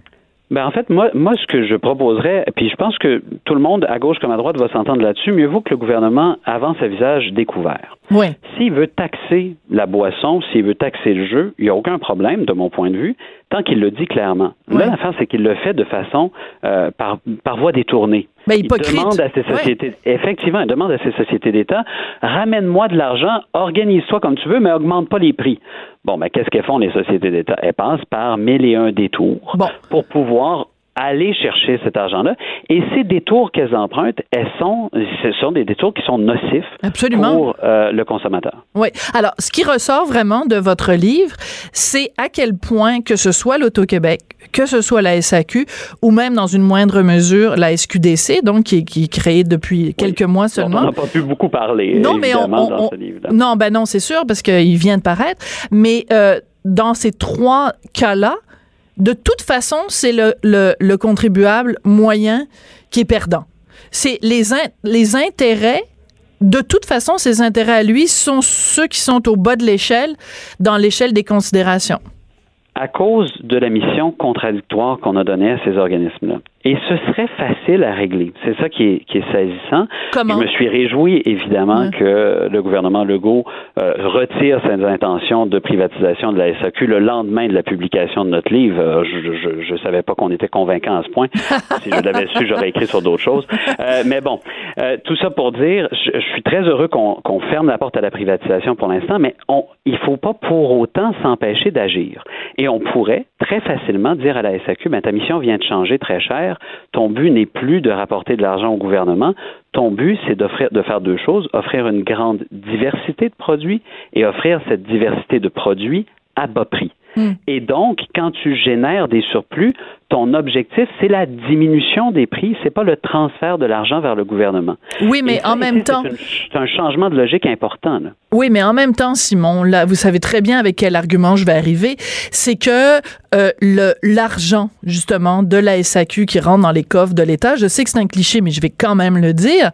Ben en fait, moi, moi, ce que je proposerais, puis je pense que tout le monde, à gauche comme à droite, va s'entendre là-dessus, mieux vaut que le gouvernement avance à visage découvert. Oui. S'il veut taxer la boisson, s'il veut taxer le jeu, il n'y a aucun problème, de mon point de vue, tant qu'il le dit clairement. Là, l'affaire, c'est qu'il le fait de façon euh, par, par voie détournée. Ben, il demande à ces sociétés, effectivement, il demande à ces sociétés d'État, ramène-moi de l'argent, organise-toi comme tu veux, mais augmente pas les prix. Bon, mais ben, qu'est-ce qu'elles font les sociétés d'État? Elles passent par mille et un détours pour pouvoir aller chercher cet argent-là. Et ces détours qu'elles empruntent, elles sont, ce sont des détours qui sont nocifs pour euh, le consommateur. Oui. Alors, ce qui ressort vraiment de votre livre, c'est à quel point que ce soit l'Auto-Québec, que ce soit la SAQ, ou même dans une moindre mesure la SQDC, donc qui, qui est créée depuis quelques mois seulement. on n'a pas pu beaucoup parler, non, mais on, dans ce livre. -là. Non, ben non, c'est sûr, parce qu'il vient de paraître. Mais euh, dans ces trois cas-là, de toute façon, c'est le, le, contribuable moyen qui est perdant. C'est les, les intérêts de toute façon, ces intérêts à lui sont ceux qui sont au bas de l'échelle dans l'échelle des considérations. À cause de la mission contradictoire qu'on a donnée à ces organismes-là. Et ce serait facile à régler. C'est ça qui est, qui est saisissant. Comment? Je me suis réjoui, évidemment, que le gouvernement Legault euh, retire ses intentions de privatisation de la SAQ le lendemain de la publication de notre livre. Euh, je ne savais pas qu'on était convaincant à ce point. si je l'avais su, j'aurais écrit sur d'autres choses. Euh, mais bon, euh, tout ça pour dire, je, je suis très heureux qu'on ferme la porte à la privatisation pour l'instant, mais on, il faut pas pour autant s'empêcher d'agir. Et on pourrait très facilement dire à la SAQ, ben, ta mission vient de changer très cher ton but n'est plus de rapporter de l'argent au gouvernement. Ton but, c'est d'offrir, de faire deux choses, offrir une grande diversité de produits et offrir cette diversité de produits à bas prix. Hmm. Et donc, quand tu génères des surplus, ton objectif, c'est la diminution des prix, c'est pas le transfert de l'argent vers le gouvernement. Oui, mais en même temps. C'est un changement de logique important. Là. Oui, mais en même temps, Simon, là, vous savez très bien avec quel argument je vais arriver, c'est que euh, le l'argent, justement, de la SAQ qui rentre dans les coffres de l'État, je sais que c'est un cliché, mais je vais quand même le dire,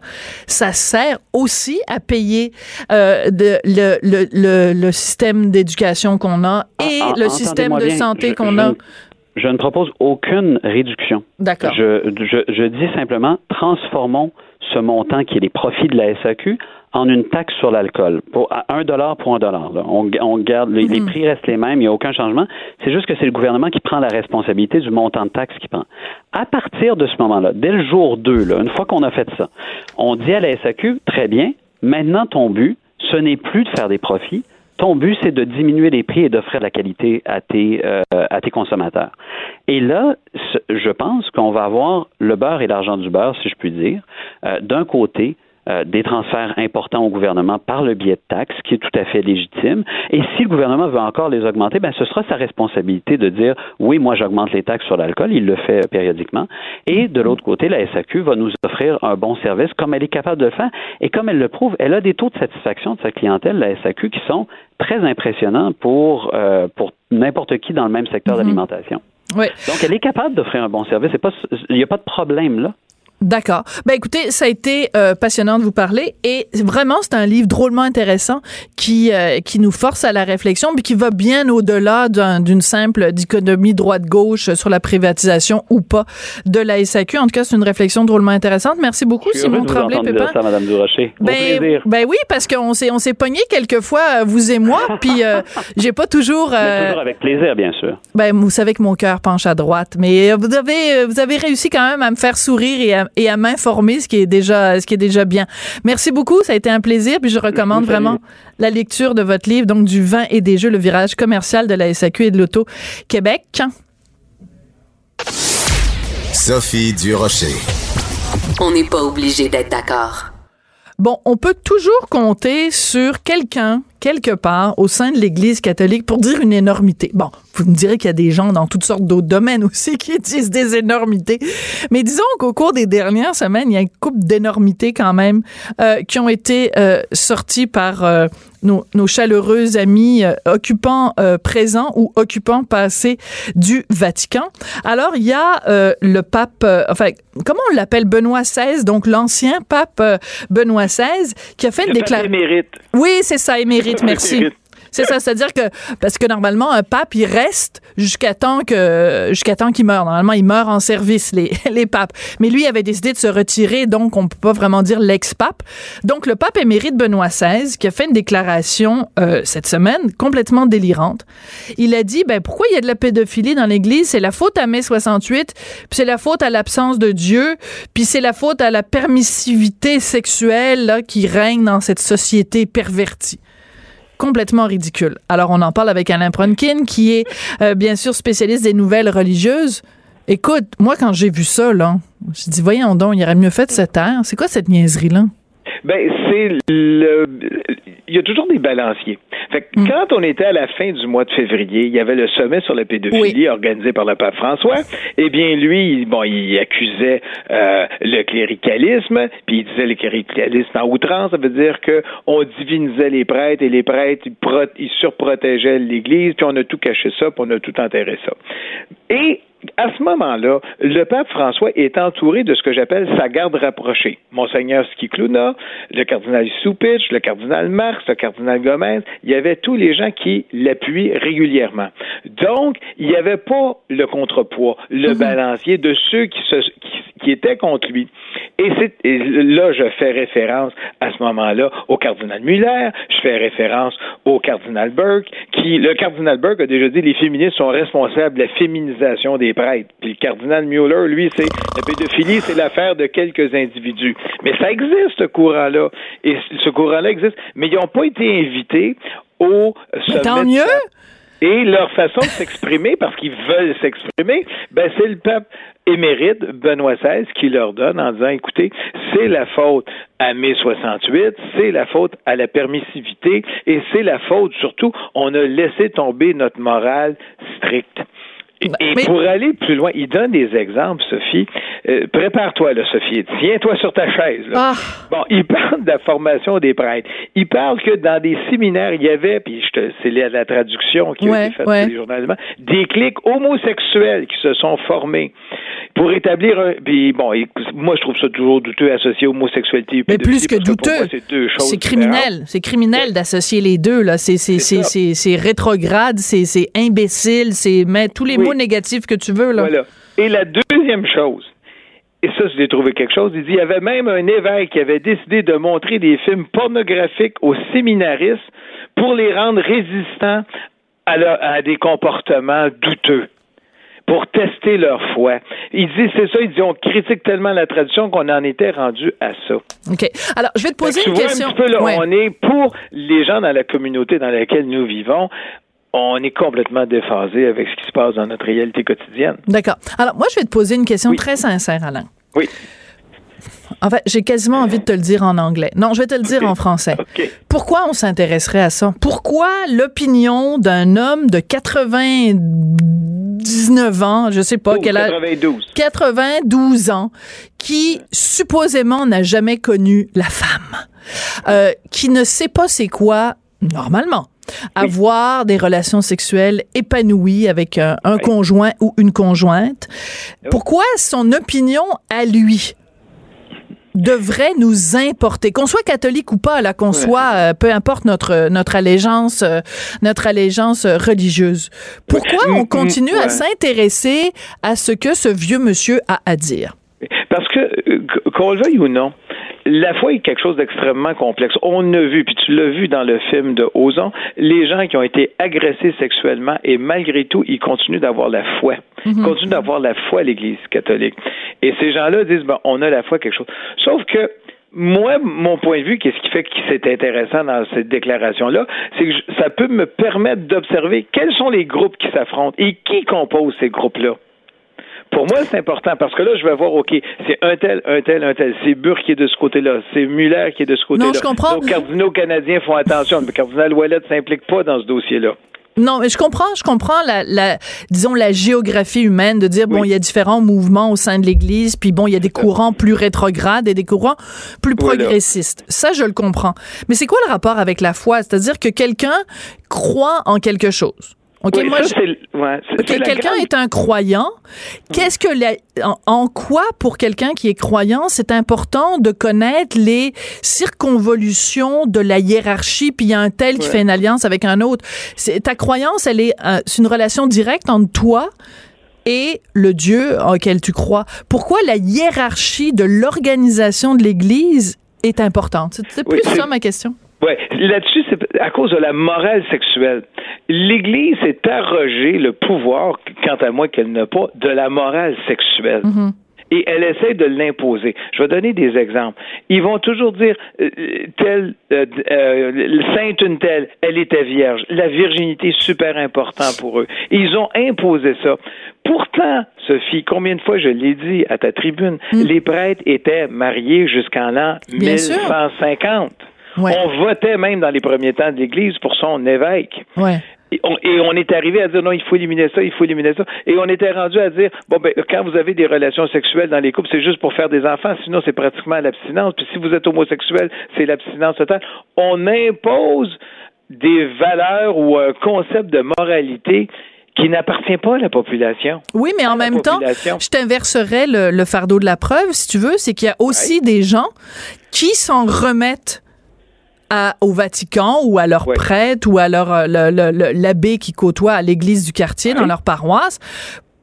ça sert aussi à payer euh, de, le, le, le, le, système d'éducation qu'on a et le système de santé qu'on a. Je ne propose aucune réduction. D'accord. Je, je, je, dis simplement, transformons ce montant qui est les profits de la SAQ en une taxe sur l'alcool. Pour un dollar pour un dollar. On, on, garde les, les, mhm. prix restent les mêmes, il n'y a aucun changement. C'est juste que c'est le gouvernement qui prend la responsabilité du montant de taxe qu'il prend. À partir de ce moment-là, dès le jour 2, là, une fois qu'on a fait ça, on dit à la SAQ, très bien, maintenant ton but, ce n'est plus de faire des profits, ton but, c'est de diminuer les prix et d'offrir de la qualité à tes, euh, consommateurs. Et là, je pense qu'on va avoir le beurre et l'argent du beurre, si je puis dire. Euh, d'un côté, euh, des transferts importants au gouvernement par le biais de taxes, qui est tout à fait légitime. Et si le gouvernement veut encore les augmenter, ben ce sera sa responsabilité de dire oui, moi j'augmente les taxes sur l'alcool, il le fait périodiquement. Et de l'autre côté, la SAQ va nous offrir un bon service comme elle est capable de le faire. Et comme elle le prouve, elle a des taux de satisfaction de sa clientèle, la SAQ, qui sont très impressionnants pour, euh, pour n'importe qui dans le même secteur mm-hmm. d'alimentation. Oui. Donc, elle est capable d'offrir un bon service. Il n'y a pas de problème là. D'accord. Ben écoutez, ça a été euh, passionnant de vous parler et vraiment c'est un livre drôlement intéressant qui euh, qui nous force à la réflexion mais qui va bien au-delà d'une simple dichotomie droite-gauche sur la privatisation ou pas de la SAQ. En tout cas, c'est une réflexion drôlement intéressante. Merci beaucoup Simon Tremblay Pépin. Ça, Madame Durocher. Ben, ben oui parce qu'on s'est on s'est pogné quelques fois vous et moi puis euh, j'ai pas toujours toujours avec plaisir bien sûr. Ben vous savez que mon cœur penche à droite mais vous avez vous avez réussi quand même à me faire sourire et à et à m'informer, ce qui est déjà, ce qui est déjà bien. Merci beaucoup, ça a été un plaisir. Puis je recommande vraiment la lecture de votre livre, donc du vin et des jeux, le virage commercial de la SAQ et de l'auto Québec. Sophie Durocher. On n'est pas obligé d'être d'accord. Bon, on peut toujours compter sur quelqu'un quelque part au sein de l'Église catholique pour dire une énormité. Bon, vous me direz qu'il y a des gens dans toutes sortes d'autres domaines aussi qui disent des énormités. Mais disons qu'au cours des dernières semaines, il y a une couple d'énormités quand même euh, qui ont été euh, sorties par euh, nos, nos, chaleureux amis euh, occupants euh, présents ou occupants passés du Vatican. Alors, il y a euh, le pape, enfin, comment on l'appelle, Benoît XVI, donc l'ancien pape Benoît XVI, qui a fait une déclaration. Oui, c'est ça, émérite, merci. C'est ça, c'est-à-dire que parce que normalement un pape il reste jusqu'à temps que jusqu'à temps qu'il meurt. Normalement, il meurt en service les les papes. Mais lui avait décidé de se retirer, donc on peut pas vraiment dire l'ex-pape. Donc le pape émérite Benoît XVI qui a fait une déclaration euh, cette semaine complètement délirante. Il a dit ben pourquoi il y a de la pédophilie dans l'église, c'est la faute à mai 68, puis c'est la faute à l'absence de Dieu, puis c'est la faute à la permissivité sexuelle là, qui règne dans cette société pervertie complètement ridicule. Alors, on en parle avec Alain Pronkin, qui est euh, bien sûr spécialiste des nouvelles religieuses. Écoute, moi, quand j'ai vu ça, là, je dis, voyons donc, il aurait mieux fait de se taire. C'est quoi cette niaiserie-là? Ben, c'est le. Il y a toujours des balanciers. Fait que mm. quand on était à la fin du mois de février, il y avait le sommet sur la pédophilie organisé par le pape François. Eh bien, lui, bon, il accusait euh, le cléricalisme, puis il disait le cléricalisme en outrance. Ça veut dire que on divinisait les prêtres et les prêtres, ils, ils surprotégeaient l'Église, puis on a tout caché ça, puis on a tout enterré ça. Et à ce moment-là, le pape François est entouré de ce que j'appelle sa garde rapprochée. Monseigneur Skicluna, le cardinal Soupich, le cardinal Marx, le cardinal Gomez, il y avait tous les gens qui l'appuient régulièrement. Donc, il n'y avait pas le contrepoids, le mhm. balancier de ceux qui, se, qui, étaient contre lui. Et, et, là, je fais référence à ce moment-là au cardinal Muller, je fais référence au cardinal Burke, qui, le cardinal Burke a déjà dit les féministes sont responsables de la féminisation des prêtres. Puis le cardinal Mueller, lui, c'est la pédophilie, c'est l'affaire de quelques individus. Mais ça existe, ce courant-là. Et ce courant-là existe. Mais ils n'ont pas été invités au sommet. Tant mieux! Et leur façon de s'exprimer, parce qu'ils veulent s'exprimer, ben c'est le pape émérite Benoît XVI qui leur donne en disant écoutez, c'est la faute à mai 68, c'est la faute à la permissivité et c'est la faute surtout, on a laissé tomber notre morale stricte. Et, bah, pour aller plus loin, il donne des exemples, Sophie. Euh, prépare-toi, là, Sophie. Tiens-toi sur ta chaise. Là. Ah. Bon, il parle de la formation des prêtres. Il parle que dans des séminaires, il y avait, puis je te, c'est la, traduction qui a été faite ouais. journalistes, des clics homosexuels qui se sont formés pour établir un. Puis bon, moi, je trouve ça toujours douteux associer homosexualité Mais plus que douteux, c'est criminel. C'est criminel d'associer les deux. là. C'est rétrograde, c'est imbécile, c'est mettre tous les mots négatif que tu veux. Là. Voilà. Et la deuxième chose, et ça, je l'ai trouvé quelque chose. Il dit il y avait même un évêque qui avait décidé de montrer des films pornographiques aux séminaristes pour les rendre résistants à, à des comportements douteux pour tester leur foi. Il dit, c'est ça, il dit, on critique tellement la tradition qu'on en était rendu à ça. OK. Alors, je vais te poser une question. Un petit peu, là, On est pour les gens dans la communauté dans laquelle nous vivons on est complètement déphasé avec ce qui se passe dans notre réalité quotidienne. D'accord. Alors, moi, je vais te poser une question très sincère, Alain. Oui. En fait, j'ai quasiment envie de te le dire en anglais. Non, je vais te le dire en français. Pourquoi on s'intéresserait à ça? Pourquoi l'opinion d'un homme de 99 ans, je sais pas quel âge. 92. 92 ans, qui supposément n'a jamais connu la femme, euh, qui ne sait pas c'est quoi, normalement, avoir des relations sexuelles épanouies avec un, conjoint ou une conjointe. Pourquoi son opinion à lui devrait nous importer, qu'on soit catholique ou pas, là, qu'on soit, euh, peu importe notre notre allégeance, euh, notre allégeance religieuse. Pourquoi on continue à s'intéresser à ce que ce vieux monsieur a à dire? Parce que, euh, qu'on le veuille ou non, la foi est quelque chose d'extrêmement complexe. On a vu, puis tu l'as vu dans le film de Ozon, les gens qui ont été agressés sexuellement et malgré tout, ils continuent d'avoir la foi. Ils mhm. continuent d'avoir la foi à l'Église catholique. Et ces gens-là disent, ben, on a la foi quelque chose. Sauf que moi, mon point de vue, qu'est-ce qui fait que c'est intéressant dans cette déclaration-là, c'est que ça peut me permettre d'observer quels sont les groupes qui s'affrontent et qui composent ces groupes-là. Pour moi, c'est important parce que là, je vais voir, OK, c'est un tel, un tel, un tel. C'est Burr qui est de ce côté-là. C'est Muller qui est de ce côté-là. Non, je comprends. Nos cardinaux canadiens font attention. Mais cardinal Ouellet s'implique pas dans ce dossier-là. Non, mais je comprends, je comprends la, la, disons la géographie humaine de dire bon, il y a différents mouvements au sein de l'Église, puis bon, il y a des courants plus rétrogrades et des courants plus progressistes. Ça, je le comprends. Mais c'est quoi le rapport avec la foi? C'est-à-dire que quelqu'un croit en quelque chose. OK, moi, quelqu'un est un croyant. Qu'est-ce que en, quoi pour quelqu'un qui est croyant, c'est important de connaître les circonvolutions de la hiérarchie, puis il y a un tel qui fait une alliance avec un autre. C'est ta croyance, elle est euh, c'est une relation directe entre toi et le Dieu auquel tu crois. Pourquoi la hiérarchie de l'organisation de l'Église est importante? C'est plus ça ma question. Oui, là-dessus, c'est à cause de la morale sexuelle. L'Église s'est arrogé le pouvoir, quant à moi qu'elle n'a pas, de la morale sexuelle. Mm-hmm. Et elle essaie de l'imposer. Je vais donner des exemples. Ils vont toujours dire euh, telle euh, euh, sainte une telle, elle était vierge. La virginité est super important pour eux. ils ont imposé ça. Pourtant, Sophie, combien de fois je l'ai dit à ta tribune, mm. les prêtres étaient mariés jusqu'en l'an 1150. On votait même dans les premiers temps de l'Église pour son évêque. Et on, est arrivé à dire non, il faut éliminer ça, il faut éliminer ça. Et on était rendu à dire bon ben quand vous avez des relations sexuelles dans les couples, c'est juste pour faire des enfants, sinon c'est pratiquement l'abstinence. Puis si vous êtes homosexuel, c'est l'abstinence totale. On impose des valeurs ou un concept de moralité qui n'appartient pas à la population. Oui, mais en même temps, je t'inverserais le, fardeau de la preuve, si tu veux, c'est qu'il y a aussi des gens qui s'en remettent au Vatican ou à leur prêtre ou à leur euh, l'abbé qui côtoie à l'église du quartier dans leur paroisse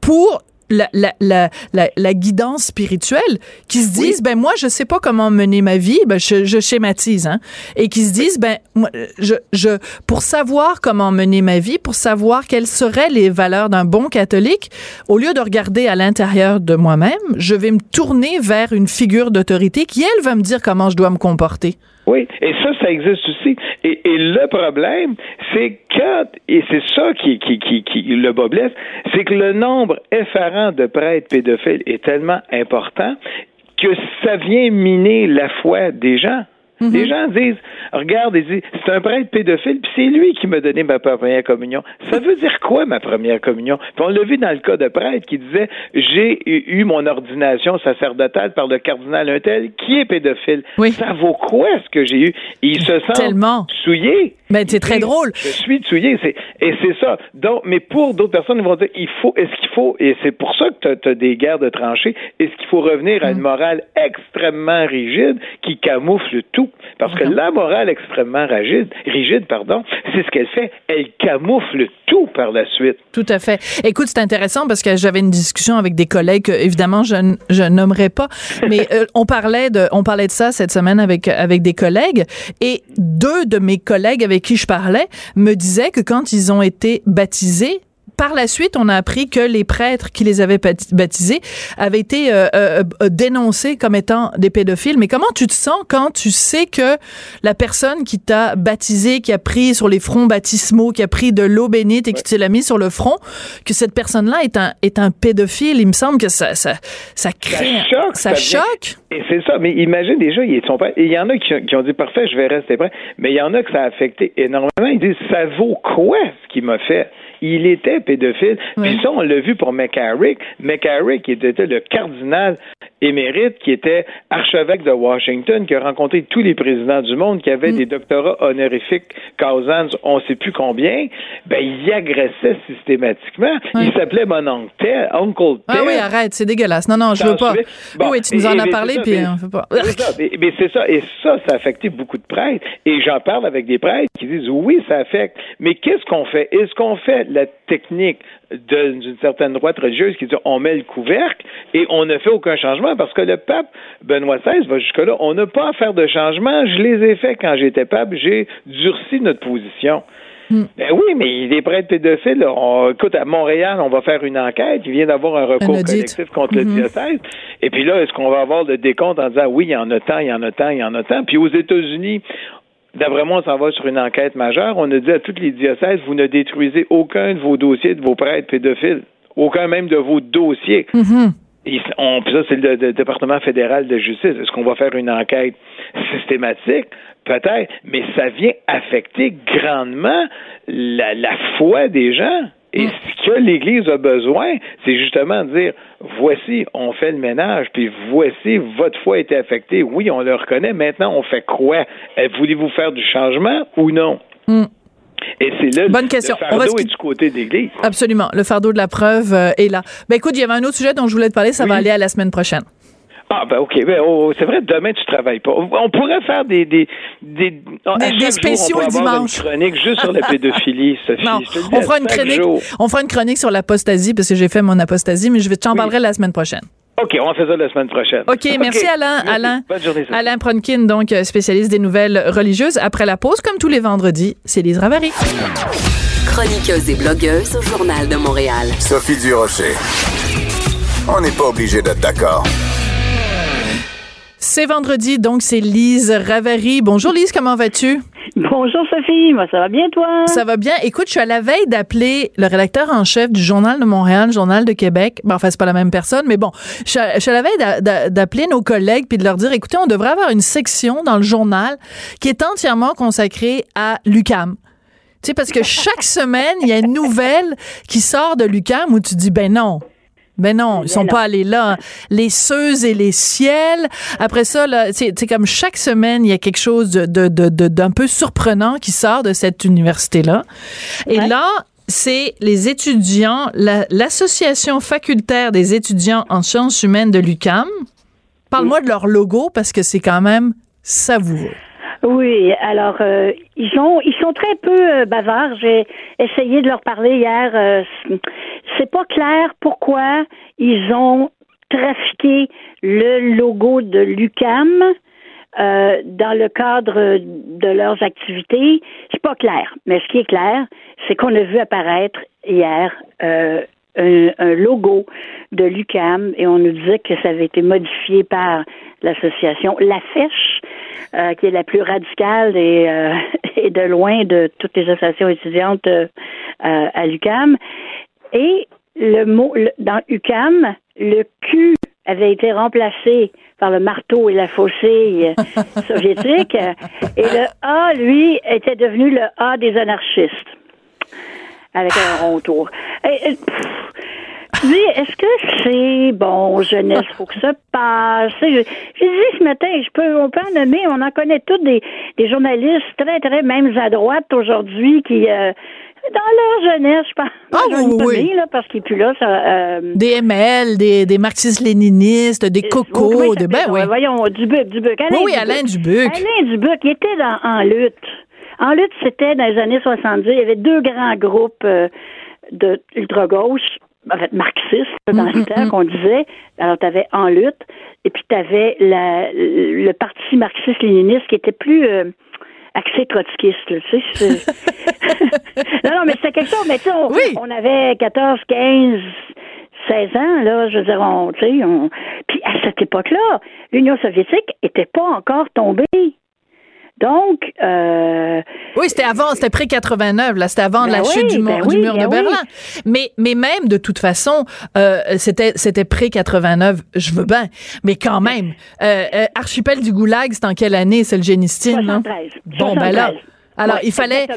pour la, la, la, la, guidance spirituelle, qui se disent, ben moi, je sais pas comment mener ma vie, ben je, je schématise, hein, et qui se disent, ben je, je, pour savoir comment mener ma vie, pour savoir quelles seraient les valeurs d'un bon catholique, au lieu de regarder à l'intérieur de moi-même, je vais me tourner vers une figure d'autorité qui, elle, va me dire comment je dois me comporter. Oui, et ça, ça existe aussi. Et, le problème, c'est que, et c'est ça qui, qui, qui, qui le bas c'est que le nombre effarant de prêtres pédophiles est tellement important que ça vient miner la foi des gens. Mhm. Les gens disent, regarde, ils disent, c'est un prêtre pédophile, puis c'est lui qui m'a donné ma première communion. Ça veut dire quoi, ma première communion? Puis on l'a vu dans le cas de prêtre qui disait, j'ai eu mon ordination sacerdotale par le cardinal Untel, qui est pédophile. Ça vaut quoi, ce que j'ai eu? il se sent Tellement. souillé. Ben, c'est très drôle. Je suis souillé. Et c'est ça. Donc, mais pour d'autres personnes, ils vont dire, il faut, est-ce qu'il faut, et c'est pour ça que tu as, des guerres de tranchées, est-ce qu'il faut revenir à une mm. morale extrêmement rigide qui camoufle tout? Parce que la morale extrêmement rigide, rigide pardon, c'est ce qu'elle fait. Elle camoufle tout par la suite. Tout à fait. Écoute, c'est intéressant parce que j'avais une discussion avec des collègues que, évidemment, je, je nommerai pas, mais euh, on parlait de, on parlait de ça cette semaine avec, avec des collègues et deux de mes collègues avec qui je parlais me disaient que quand ils ont été baptisés, par la suite, on a appris que les prêtres qui les avaient baptisés avaient été euh, euh, euh, dénoncés comme étant des pédophiles. Mais comment tu te sens quand tu sais que la personne qui t'a baptisé, qui a pris sur les fronts baptismaux, qui a pris de l'eau bénite et qui te l'a mis sur le front, que cette personne-là est un, est un pédophile? Il me semble que ça, ça, ça crée... Ça choque. Et c'est ça. Mais imagine déjà, ils sont pas. Il y en a qui, qui, ont dit parfait, je vais rester prêt. Mais il y en a que ça a affecté énormément. Ils disent ça vaut quoi ce qu'il m'a fait? Il était pédophile. Puis ça, on l'a vu pour McCarrick. McCarrick, était le cardinal émérite, qui était archevêque de Washington, qui a rencontré tous les présidents du monde, qui avait mm. des doctorats honorifiques, Causans, on ne sait plus combien, ben, il agressait systématiquement. Il s'appelait mon oncle Ted, Uncle Ah oui, arrête, c'est dégueulasse. Non, non, je veux pas. oui, tu nous en as parlé, puis on veut pas. Mais, c'est ça. Et ça, ça a affecté beaucoup de prêtres. Et j'en parle avec des prêtres qui disent, oui, ça affecte. Mais qu'est-ce qu'on fait? Est-ce qu'on fait la technique d'une certaine droite religieuse qui dit on met le couvercle et on ne fait aucun changement parce que le pape Benoît XVI va jusque-là. On n'a pas à faire de changement. Je les ai faits quand j'étais pape. J'ai durci notre position. Hmm. Ben oui, mais des prêtres pédophiles, écoute, à Montréal, on va faire une enquête. Il vient d'avoir un recours collectif contre le hmm. diocèse. Et puis là, est-ce qu'on va avoir le décompte en disant oui, il y en a tant, il y en a tant, il y en a tant? Puis aux États-Unis, D'après moi, on s'en va sur une enquête majeure. On a dit à toutes les diocèses, vous ne détruisez aucun de vos dossiers de vos prêtres pédophiles, aucun même de vos dossiers. Mm-hmm. on, ça, c'est le, département fédéral de justice. Est-ce qu'on va faire une enquête systématique? Peut-être, mais ça vient affecter grandement la foi des gens. Et ce que l'Église a besoin, c'est justement de dire voici, on fait le ménage, puis voici, votre foi a été affectée. Oui, on le reconnaît. Maintenant, on fait quoi? Euh, voulez-vous faire du changement ou non? Mm. Et c'est là Bonne question. le fardeau est du côté de l'Église. Absolument. Le fardeau de la preuve euh, est là. Ben écoute, il y avait un autre sujet dont je voulais te parler. Ça va aller à la semaine prochaine. Ah, ben OK. Ben, oh, c'est vrai, demain, tu travailles pas. On pourrait faire des... Des, des, des, spéciaux jour, on dimanche. une chronique juste sur la pédophilie, Sophie. Non, on fera, une chronique, on fera une chronique sur l'apostasie, parce que j'ai fait mon apostasie, mais je vais t'en parler la semaine prochaine. OK, on va faire ça la semaine prochaine. OK, merci Alain. Alain, Bonne journée, Alain Pronkin, donc euh, spécialiste des nouvelles religieuses. Après la pause, comme tous les vendredis, c'est Lise Ravary. Chroniqueuse et blogueuse au Journal de Montréal. Sophie Durocher. On n'est pas obligé d'être d'accord. C'est vendredi, donc c'est Lise Ravary. Bonjour Lise, comment vas-tu? Bonjour Sophie, moi ça va bien toi? Ça va bien. Écoute, je suis à la veille d'appeler le rédacteur en chef du Journal de Montréal, Journal de Québec. Bon, enfin, c'est pas la même personne, mais bon, je suis à, la veille d'appeler nos collègues puis de leur dire, écoutez, on devrait avoir une section dans le journal qui est entièrement consacrée à l'UCAM. Tu sais, parce que chaque semaine, il y a une nouvelle qui sort de l'UCAM où tu dis, ben non, ben non, ils sont pas allés là. Les ceux et les ciels. Après ça, là, c'est comme chaque semaine, il y a quelque chose de, d'un peu surprenant qui sort de cette université-là. Et là, c'est les étudiants, l'association facultaire des étudiants en sciences humaines de l'UCAM. Parle-moi de leur logo parce que c'est quand même savoureux. Oui, alors euh, ils sont ils sont très peu euh, bavards. J'ai essayé de leur parler hier. Euh, c'est pas clair pourquoi ils ont trafiqué le logo de l'UCAM euh, dans le cadre de leurs activités. C'est pas clair. Mais ce qui est clair, c'est qu'on a vu apparaître hier un, un, logo de l'UCAM et on nous disait que ça avait été modifié par l'association La Fèche euh, qui est la plus radicale et, euh, et, de loin de toutes les associations étudiantes euh, à l'UCAM. Et le mot dans UCAM, le Q avait été remplacé par le marteau et la faucille soviétique, et le A, lui, était devenu le A des anarchistes, avec un rond tour. Et, oui, est-ce que c'est bon, jeunesse, faut que ça passe? J'ai dit ce matin, je peux, on peut en nommer, on en connaît tous des, des journalistes très, très même à droite aujourd'hui qui euh, dans leur jeunesse, je pense. Ah oui, oui. Là, parce qu'il plus là. Ça, euh, Des ML, des, des marxistes-léninistes, des cocos, des ben oui. Voyons, Dubuc, Dubuc. Alain oui, Alain Dubuc. Alain Dubuc, il était dans, en lutte. En lutte, c'était dans les années 70. Il y avait deux grands groupes euh, de ultra-gauche en fait, marxiste dans le temps mm-hmm. qu'on disait. Alors, tu avais En lutte, et puis tu avais la, le parti marxiste-léniniste qui était plus euh, axé trotskiste, tu sais. non, non, mais c'était quelque chose. Mais tu sais, on, Oui. on avait 14, 15, 16 ans, là, je veux dire, on, tu sais, on... Puis à cette époque-là, l'Union soviétique était pas encore tombée. Donc, euh, Oui, c'était avant, c'était près 89, là, c'était avant Ben la oui, chute du, mur- ben du oui, mur de ben oui. Berlin. Mais, mais même, de toute façon, euh, c'était, c'était près 89, je veux bien, mais quand même, euh, euh, Archipel du Goulag, c'est en quelle année, c'est le Génistine, non? 73. Bon, ben là, 73. Alors Ouais, il fallait,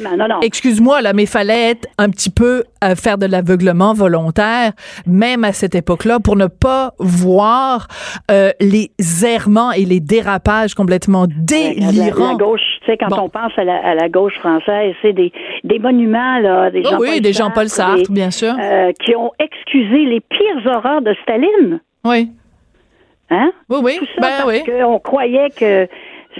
excuse-moi, là, mais il fallait être un petit peu, euh, faire de l'aveuglement volontaire, même à cette époque-là, pour ne pas voir euh, les errements et les dérapages complètement Ouais, La, la délirants. gauche, tu sais, quand Bon. on pense à la, à la gauche française, c'est des, des monuments, là, des Oh Jean-Paul oui, des Jean-Paul Sartre, des- bien sûr. euh, qui ont excusé les pires horreurs de Staline. Oui. Hein? Oui, oui. Tout ça Ben parce oui. qu'on croyait que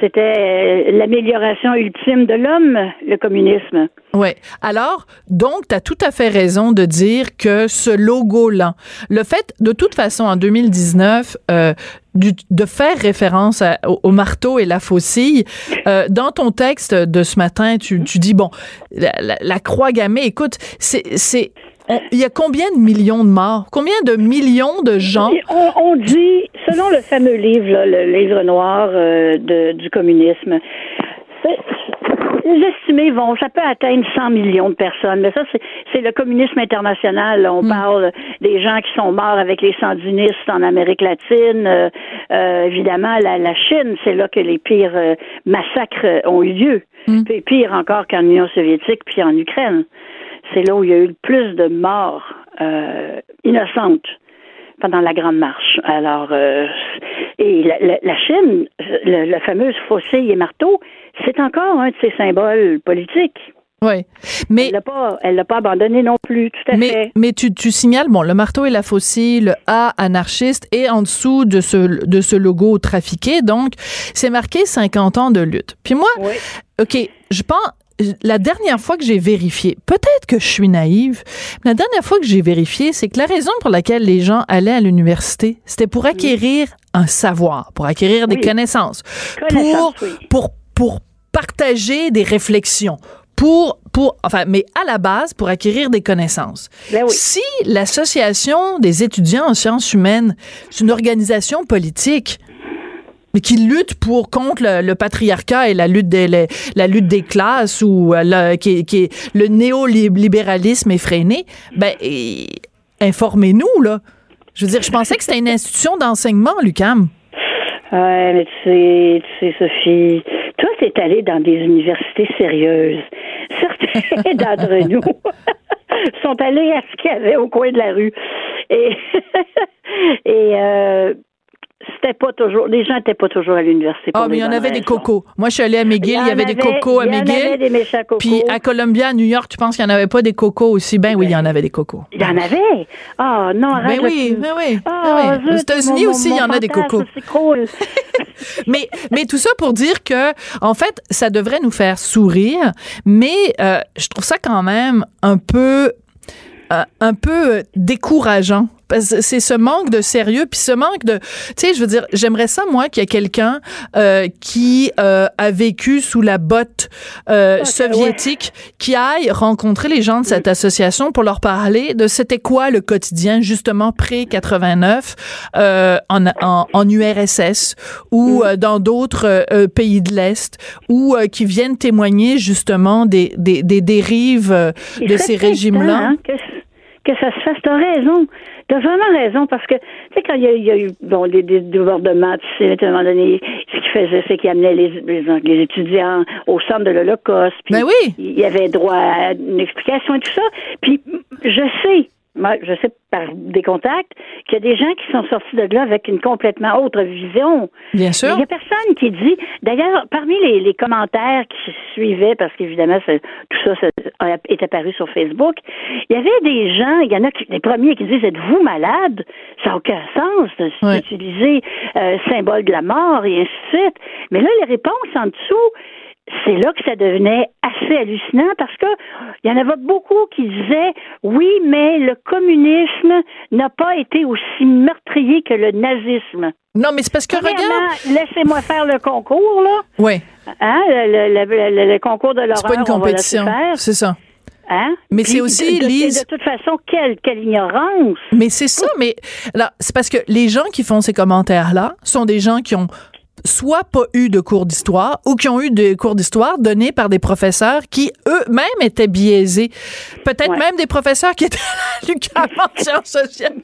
c'était euh, l'amélioration ultime de l'homme, le communisme. Oui. Alors, donc, tu as tout à fait raison de dire que ce logo-là, le fait, de toute façon, en 2019, euh, de faire référence au, au marteau et la faucille, euh, dans ton texte de ce matin, tu, dis, bon, la, la- la croix gammée, écoute, c'est... on- il y a combien de millions de morts? Combien de millions de gens? On, on dit, selon le fameux livre, là, le livre noir euh, de- du communisme, les estimés vont, ça peut atteindre 100 millions de personnes, mais ça, c'est- le communisme international. On parle des gens qui sont morts avec les sandinistes en Amérique latine. Euh, euh, évidemment, la, la Chine, c'est là que les pires euh, massacres euh, ont eu lieu. Puis pire encore qu'en Union soviétique, puis en Ukraine. C'est là où il y a eu le plus de morts euh, innocentes pendant la Grande Marche. Alors, euh, et la, la- la Chine, le, la fameuse faucille et marteau, c'est encore un de ses symboles politiques. Oui. Mais Elle l'a pas, elle l'a pas abandonné non plus, tout à Mais, fait. mais tu, tu signales, bon, le marteau et la faucille, le A anarchiste, et en dessous de ce, de ce logo trafiqué, donc, c'est marqué 50 ans de lutte. Puis moi, Oui. OK, je pense, la dernière fois que j'ai vérifié, peut-être que je suis naïve, mais la dernière fois que j'ai vérifié, c'est que la raison pour laquelle les gens allaient à l'université, c'était pour acquérir un savoir, pour acquérir des connaissances, Connaissances, pour, oui. pour, pour partager des réflexions, pour, pour, enfin, mais à la base, pour acquérir des connaissances. Ben oui. Si l'Association des étudiants en sciences humaines, c'est une organisation politique, mais qui lutte pour contre le, le patriarcat et la lutte des les- la lutte des classes ou euh, le, qui, qui est le néolibéralisme effréné, ben informez-nous là. Je veux dire, je pensais que c'était une institution d'enseignement, Lucam. Ouais, mais tu sais, tu sais, Sophie, toi, t'es allée dans des universités sérieuses. Certains d'entre nous sont allés à ce qu'il y avait au coin de la rue. Et, et euh, c'était pas toujours, les gens n'étaient pas toujours à l'université. Ah, mais il y en avait des cocos. Moi, je suis allée à McGill, il y, avait des cocos à Il y en avait McGill. des méchants cocos. Puis à Columbia, à New York, tu penses qu'il n'y en avait pas des cocos aussi? Ben oui, il y en avait des cocos. Il y en avait? Ah, non, arrête. Ben oui, ben oui, ben oui. Aux États-Unis aussi, il y en a des cocos. C'est cool. mais, mais tout ça pour dire que, en fait, ça devrait nous faire sourire, mais euh, je trouve ça quand même un peu, euh, un peu décourageant. C'est ce manque de sérieux, puis ce manque de, tu sais, je veux dire, j'aimerais ça moi qu'il y ait quelqu'un euh, qui euh, a vécu sous la botte euh, soviétique, qui aille rencontrer les gens de cette association pour leur parler de c'était quoi le quotidien justement pré 89 euh, en, en, en URSS ou euh, dans d'autres euh, pays de l'Est ou euh, qui viennent témoigner justement des, des, des dérives euh, de ces peut-être régimes-là. hein, que, que ça se fasse. T'as raison. T'as vraiment raison parce que, tu sais, quand il y, a, il y a eu bon, des, des débordements, tu sais, à un moment donné, ce qu'il faisait, c'est qu'il amenait les, les, les étudiants au centre de l'Holocauste. puis Ben oui. Il y avait droit à une explication et tout ça. Puis, je sais, je sais par des contacts, qu'il y a des gens qui sont sortis de là avec une complètement autre vision. Bien sûr. Il n'y a personne qui dit. D'ailleurs, parmi les, les commentaires qui suivaient, parce qu'évidemment, tout ça, est apparu sur Facebook, il y avait des gens, il y en a qui, les premiers qui disent Êtes-vous malade? Ça n'a aucun sens d'utiliser euh, symbole de la mort et ainsi de suite. Mais là, les réponses en dessous, c'est là que ça devenait assez hallucinant parce que il y en avait beaucoup qui disaient oui, mais le communisme n'a pas été aussi meurtrier que le nazisme. Non, mais c'est parce que regarde. Laissez-moi faire le concours, là. Oui, Hein, le, le- le- concours de l'horreur. c'est pas une compétition. C'est ça. Hein? Mais c'est aussi, de, Lise... De toute façon, quelle, quelle ignorance! Mais c'est ça, mais là, c'est parce que les gens qui font ces commentaires-là sont des gens qui ont soit pas eu de cours d'histoire ou qui ont eu des cours d'histoire donnés par des professeurs qui eux-mêmes étaient biaisés. Peut-être même des professeurs qui étaient à l'UQAM en sciences sociales.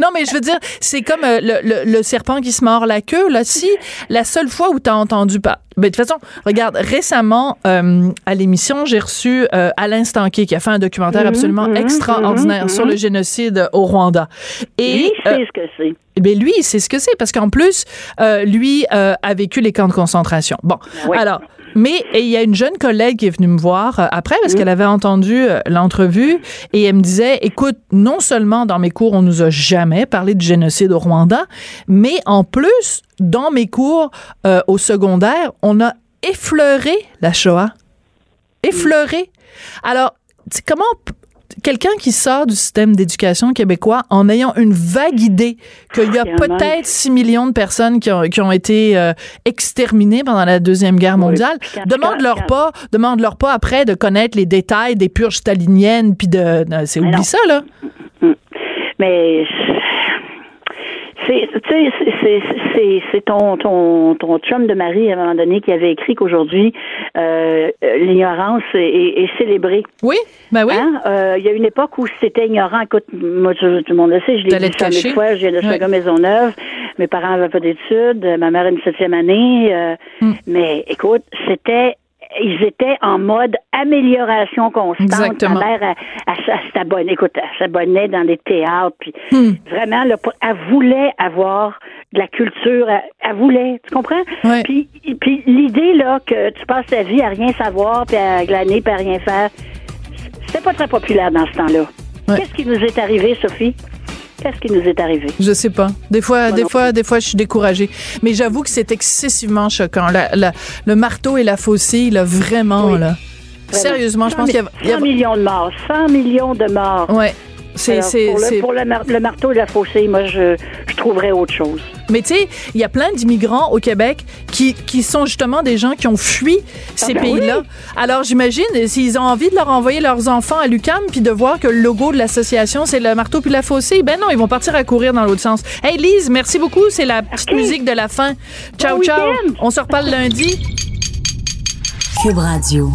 Non, mais je veux dire, c'est comme euh, le, le, serpent qui se mord la queue. Là, si la seule fois où tu as entendu pas, mais de toute façon, regarde, récemment, euh, à l'émission, j'ai reçu euh, Alain Stanquet, qui a fait un documentaire mhm, absolument mhm, extraordinaire mhm, sur le génocide au Rwanda. Et, lui, ce que c'est. Ben lui, sait ce que c'est, parce qu'en plus, euh, lui euh, a vécu les camps de concentration. Bon, alors, mais il y a une jeune collègue qui est venue me voir euh, après parce qu'elle avait entendu euh, l'entrevue et elle me disait écoute, non seulement dans mes cours on nous a jamais parlé de génocide au Rwanda, mais en plus dans mes cours euh, au secondaire, on a effleuré la Shoah. Effleuré. Alors, comment quelqu'un qui sort du système d'éducation québécois en ayant une vague idée qu'il y a peut-être 6 millions de personnes qui ont, qui ont été euh, exterminées pendant la Deuxième Guerre mondiale, demande-leur pas, demande-leur pas après de connaître les détails des purges staliniennes, puis de... c'est oublie ça, là. Mais c'est ton, ton, ton chum de mari, à un moment donné, qui avait écrit qu'aujourd'hui, euh, l'ignorance est, célébrée. Oui, ben oui. Hein? Euh, il y a une époque où c'était ignorant. Écoute, moi, tout le monde le sait, je l'ai dit mille fois, j'ai le maison Maisonneuve. Mes parents n'avaient pas d'études. Ma mère a une septième année. Euh, hmm. Mais écoute, c'était ils étaient en mode amélioration constante. Exactement. Ma mère, s'abonnait, écoute, s'abonnait dans les théâtres, puis hmm. vraiment, elle voulait avoir de la culture, elle, voulait, tu comprends? Puis, puis l'idée, là, que tu passes ta vie à rien savoir, puis à glaner, puis à rien faire, c'était pas très populaire dans ce temps-là. Qu'est-ce qui nous est arrivé, Sophie? Qu'est-ce qui nous est arrivé? Je sais pas. Des fois, des fois, des fois, je suis découragée. Mais j'avoue que c'est excessivement choquant. le marteau et la faucille, là, vraiment, là. Sérieusement, je pense qu'il y a... 100 millions de morts. 100 millions de morts. Ouais. C'est, pour, le, pour le, marteau et la faucille, moi, je, je trouverais autre chose. Mais tu sais, il y a plein d'immigrants au Québec qui, qui sont justement des gens qui ont fui ces ah ben pays-là. Alors j'imagine, s'ils ont envie de leur envoyer leurs enfants à l'UCAM puis de voir que le logo de l'association, c'est le marteau puis la faucille, ben non, ils vont partir à courir dans l'autre sens. Hey Lise, merci beaucoup. C'est la petite musique de la fin. Ciao, ciao. On se reparle lundi. Cube Radio.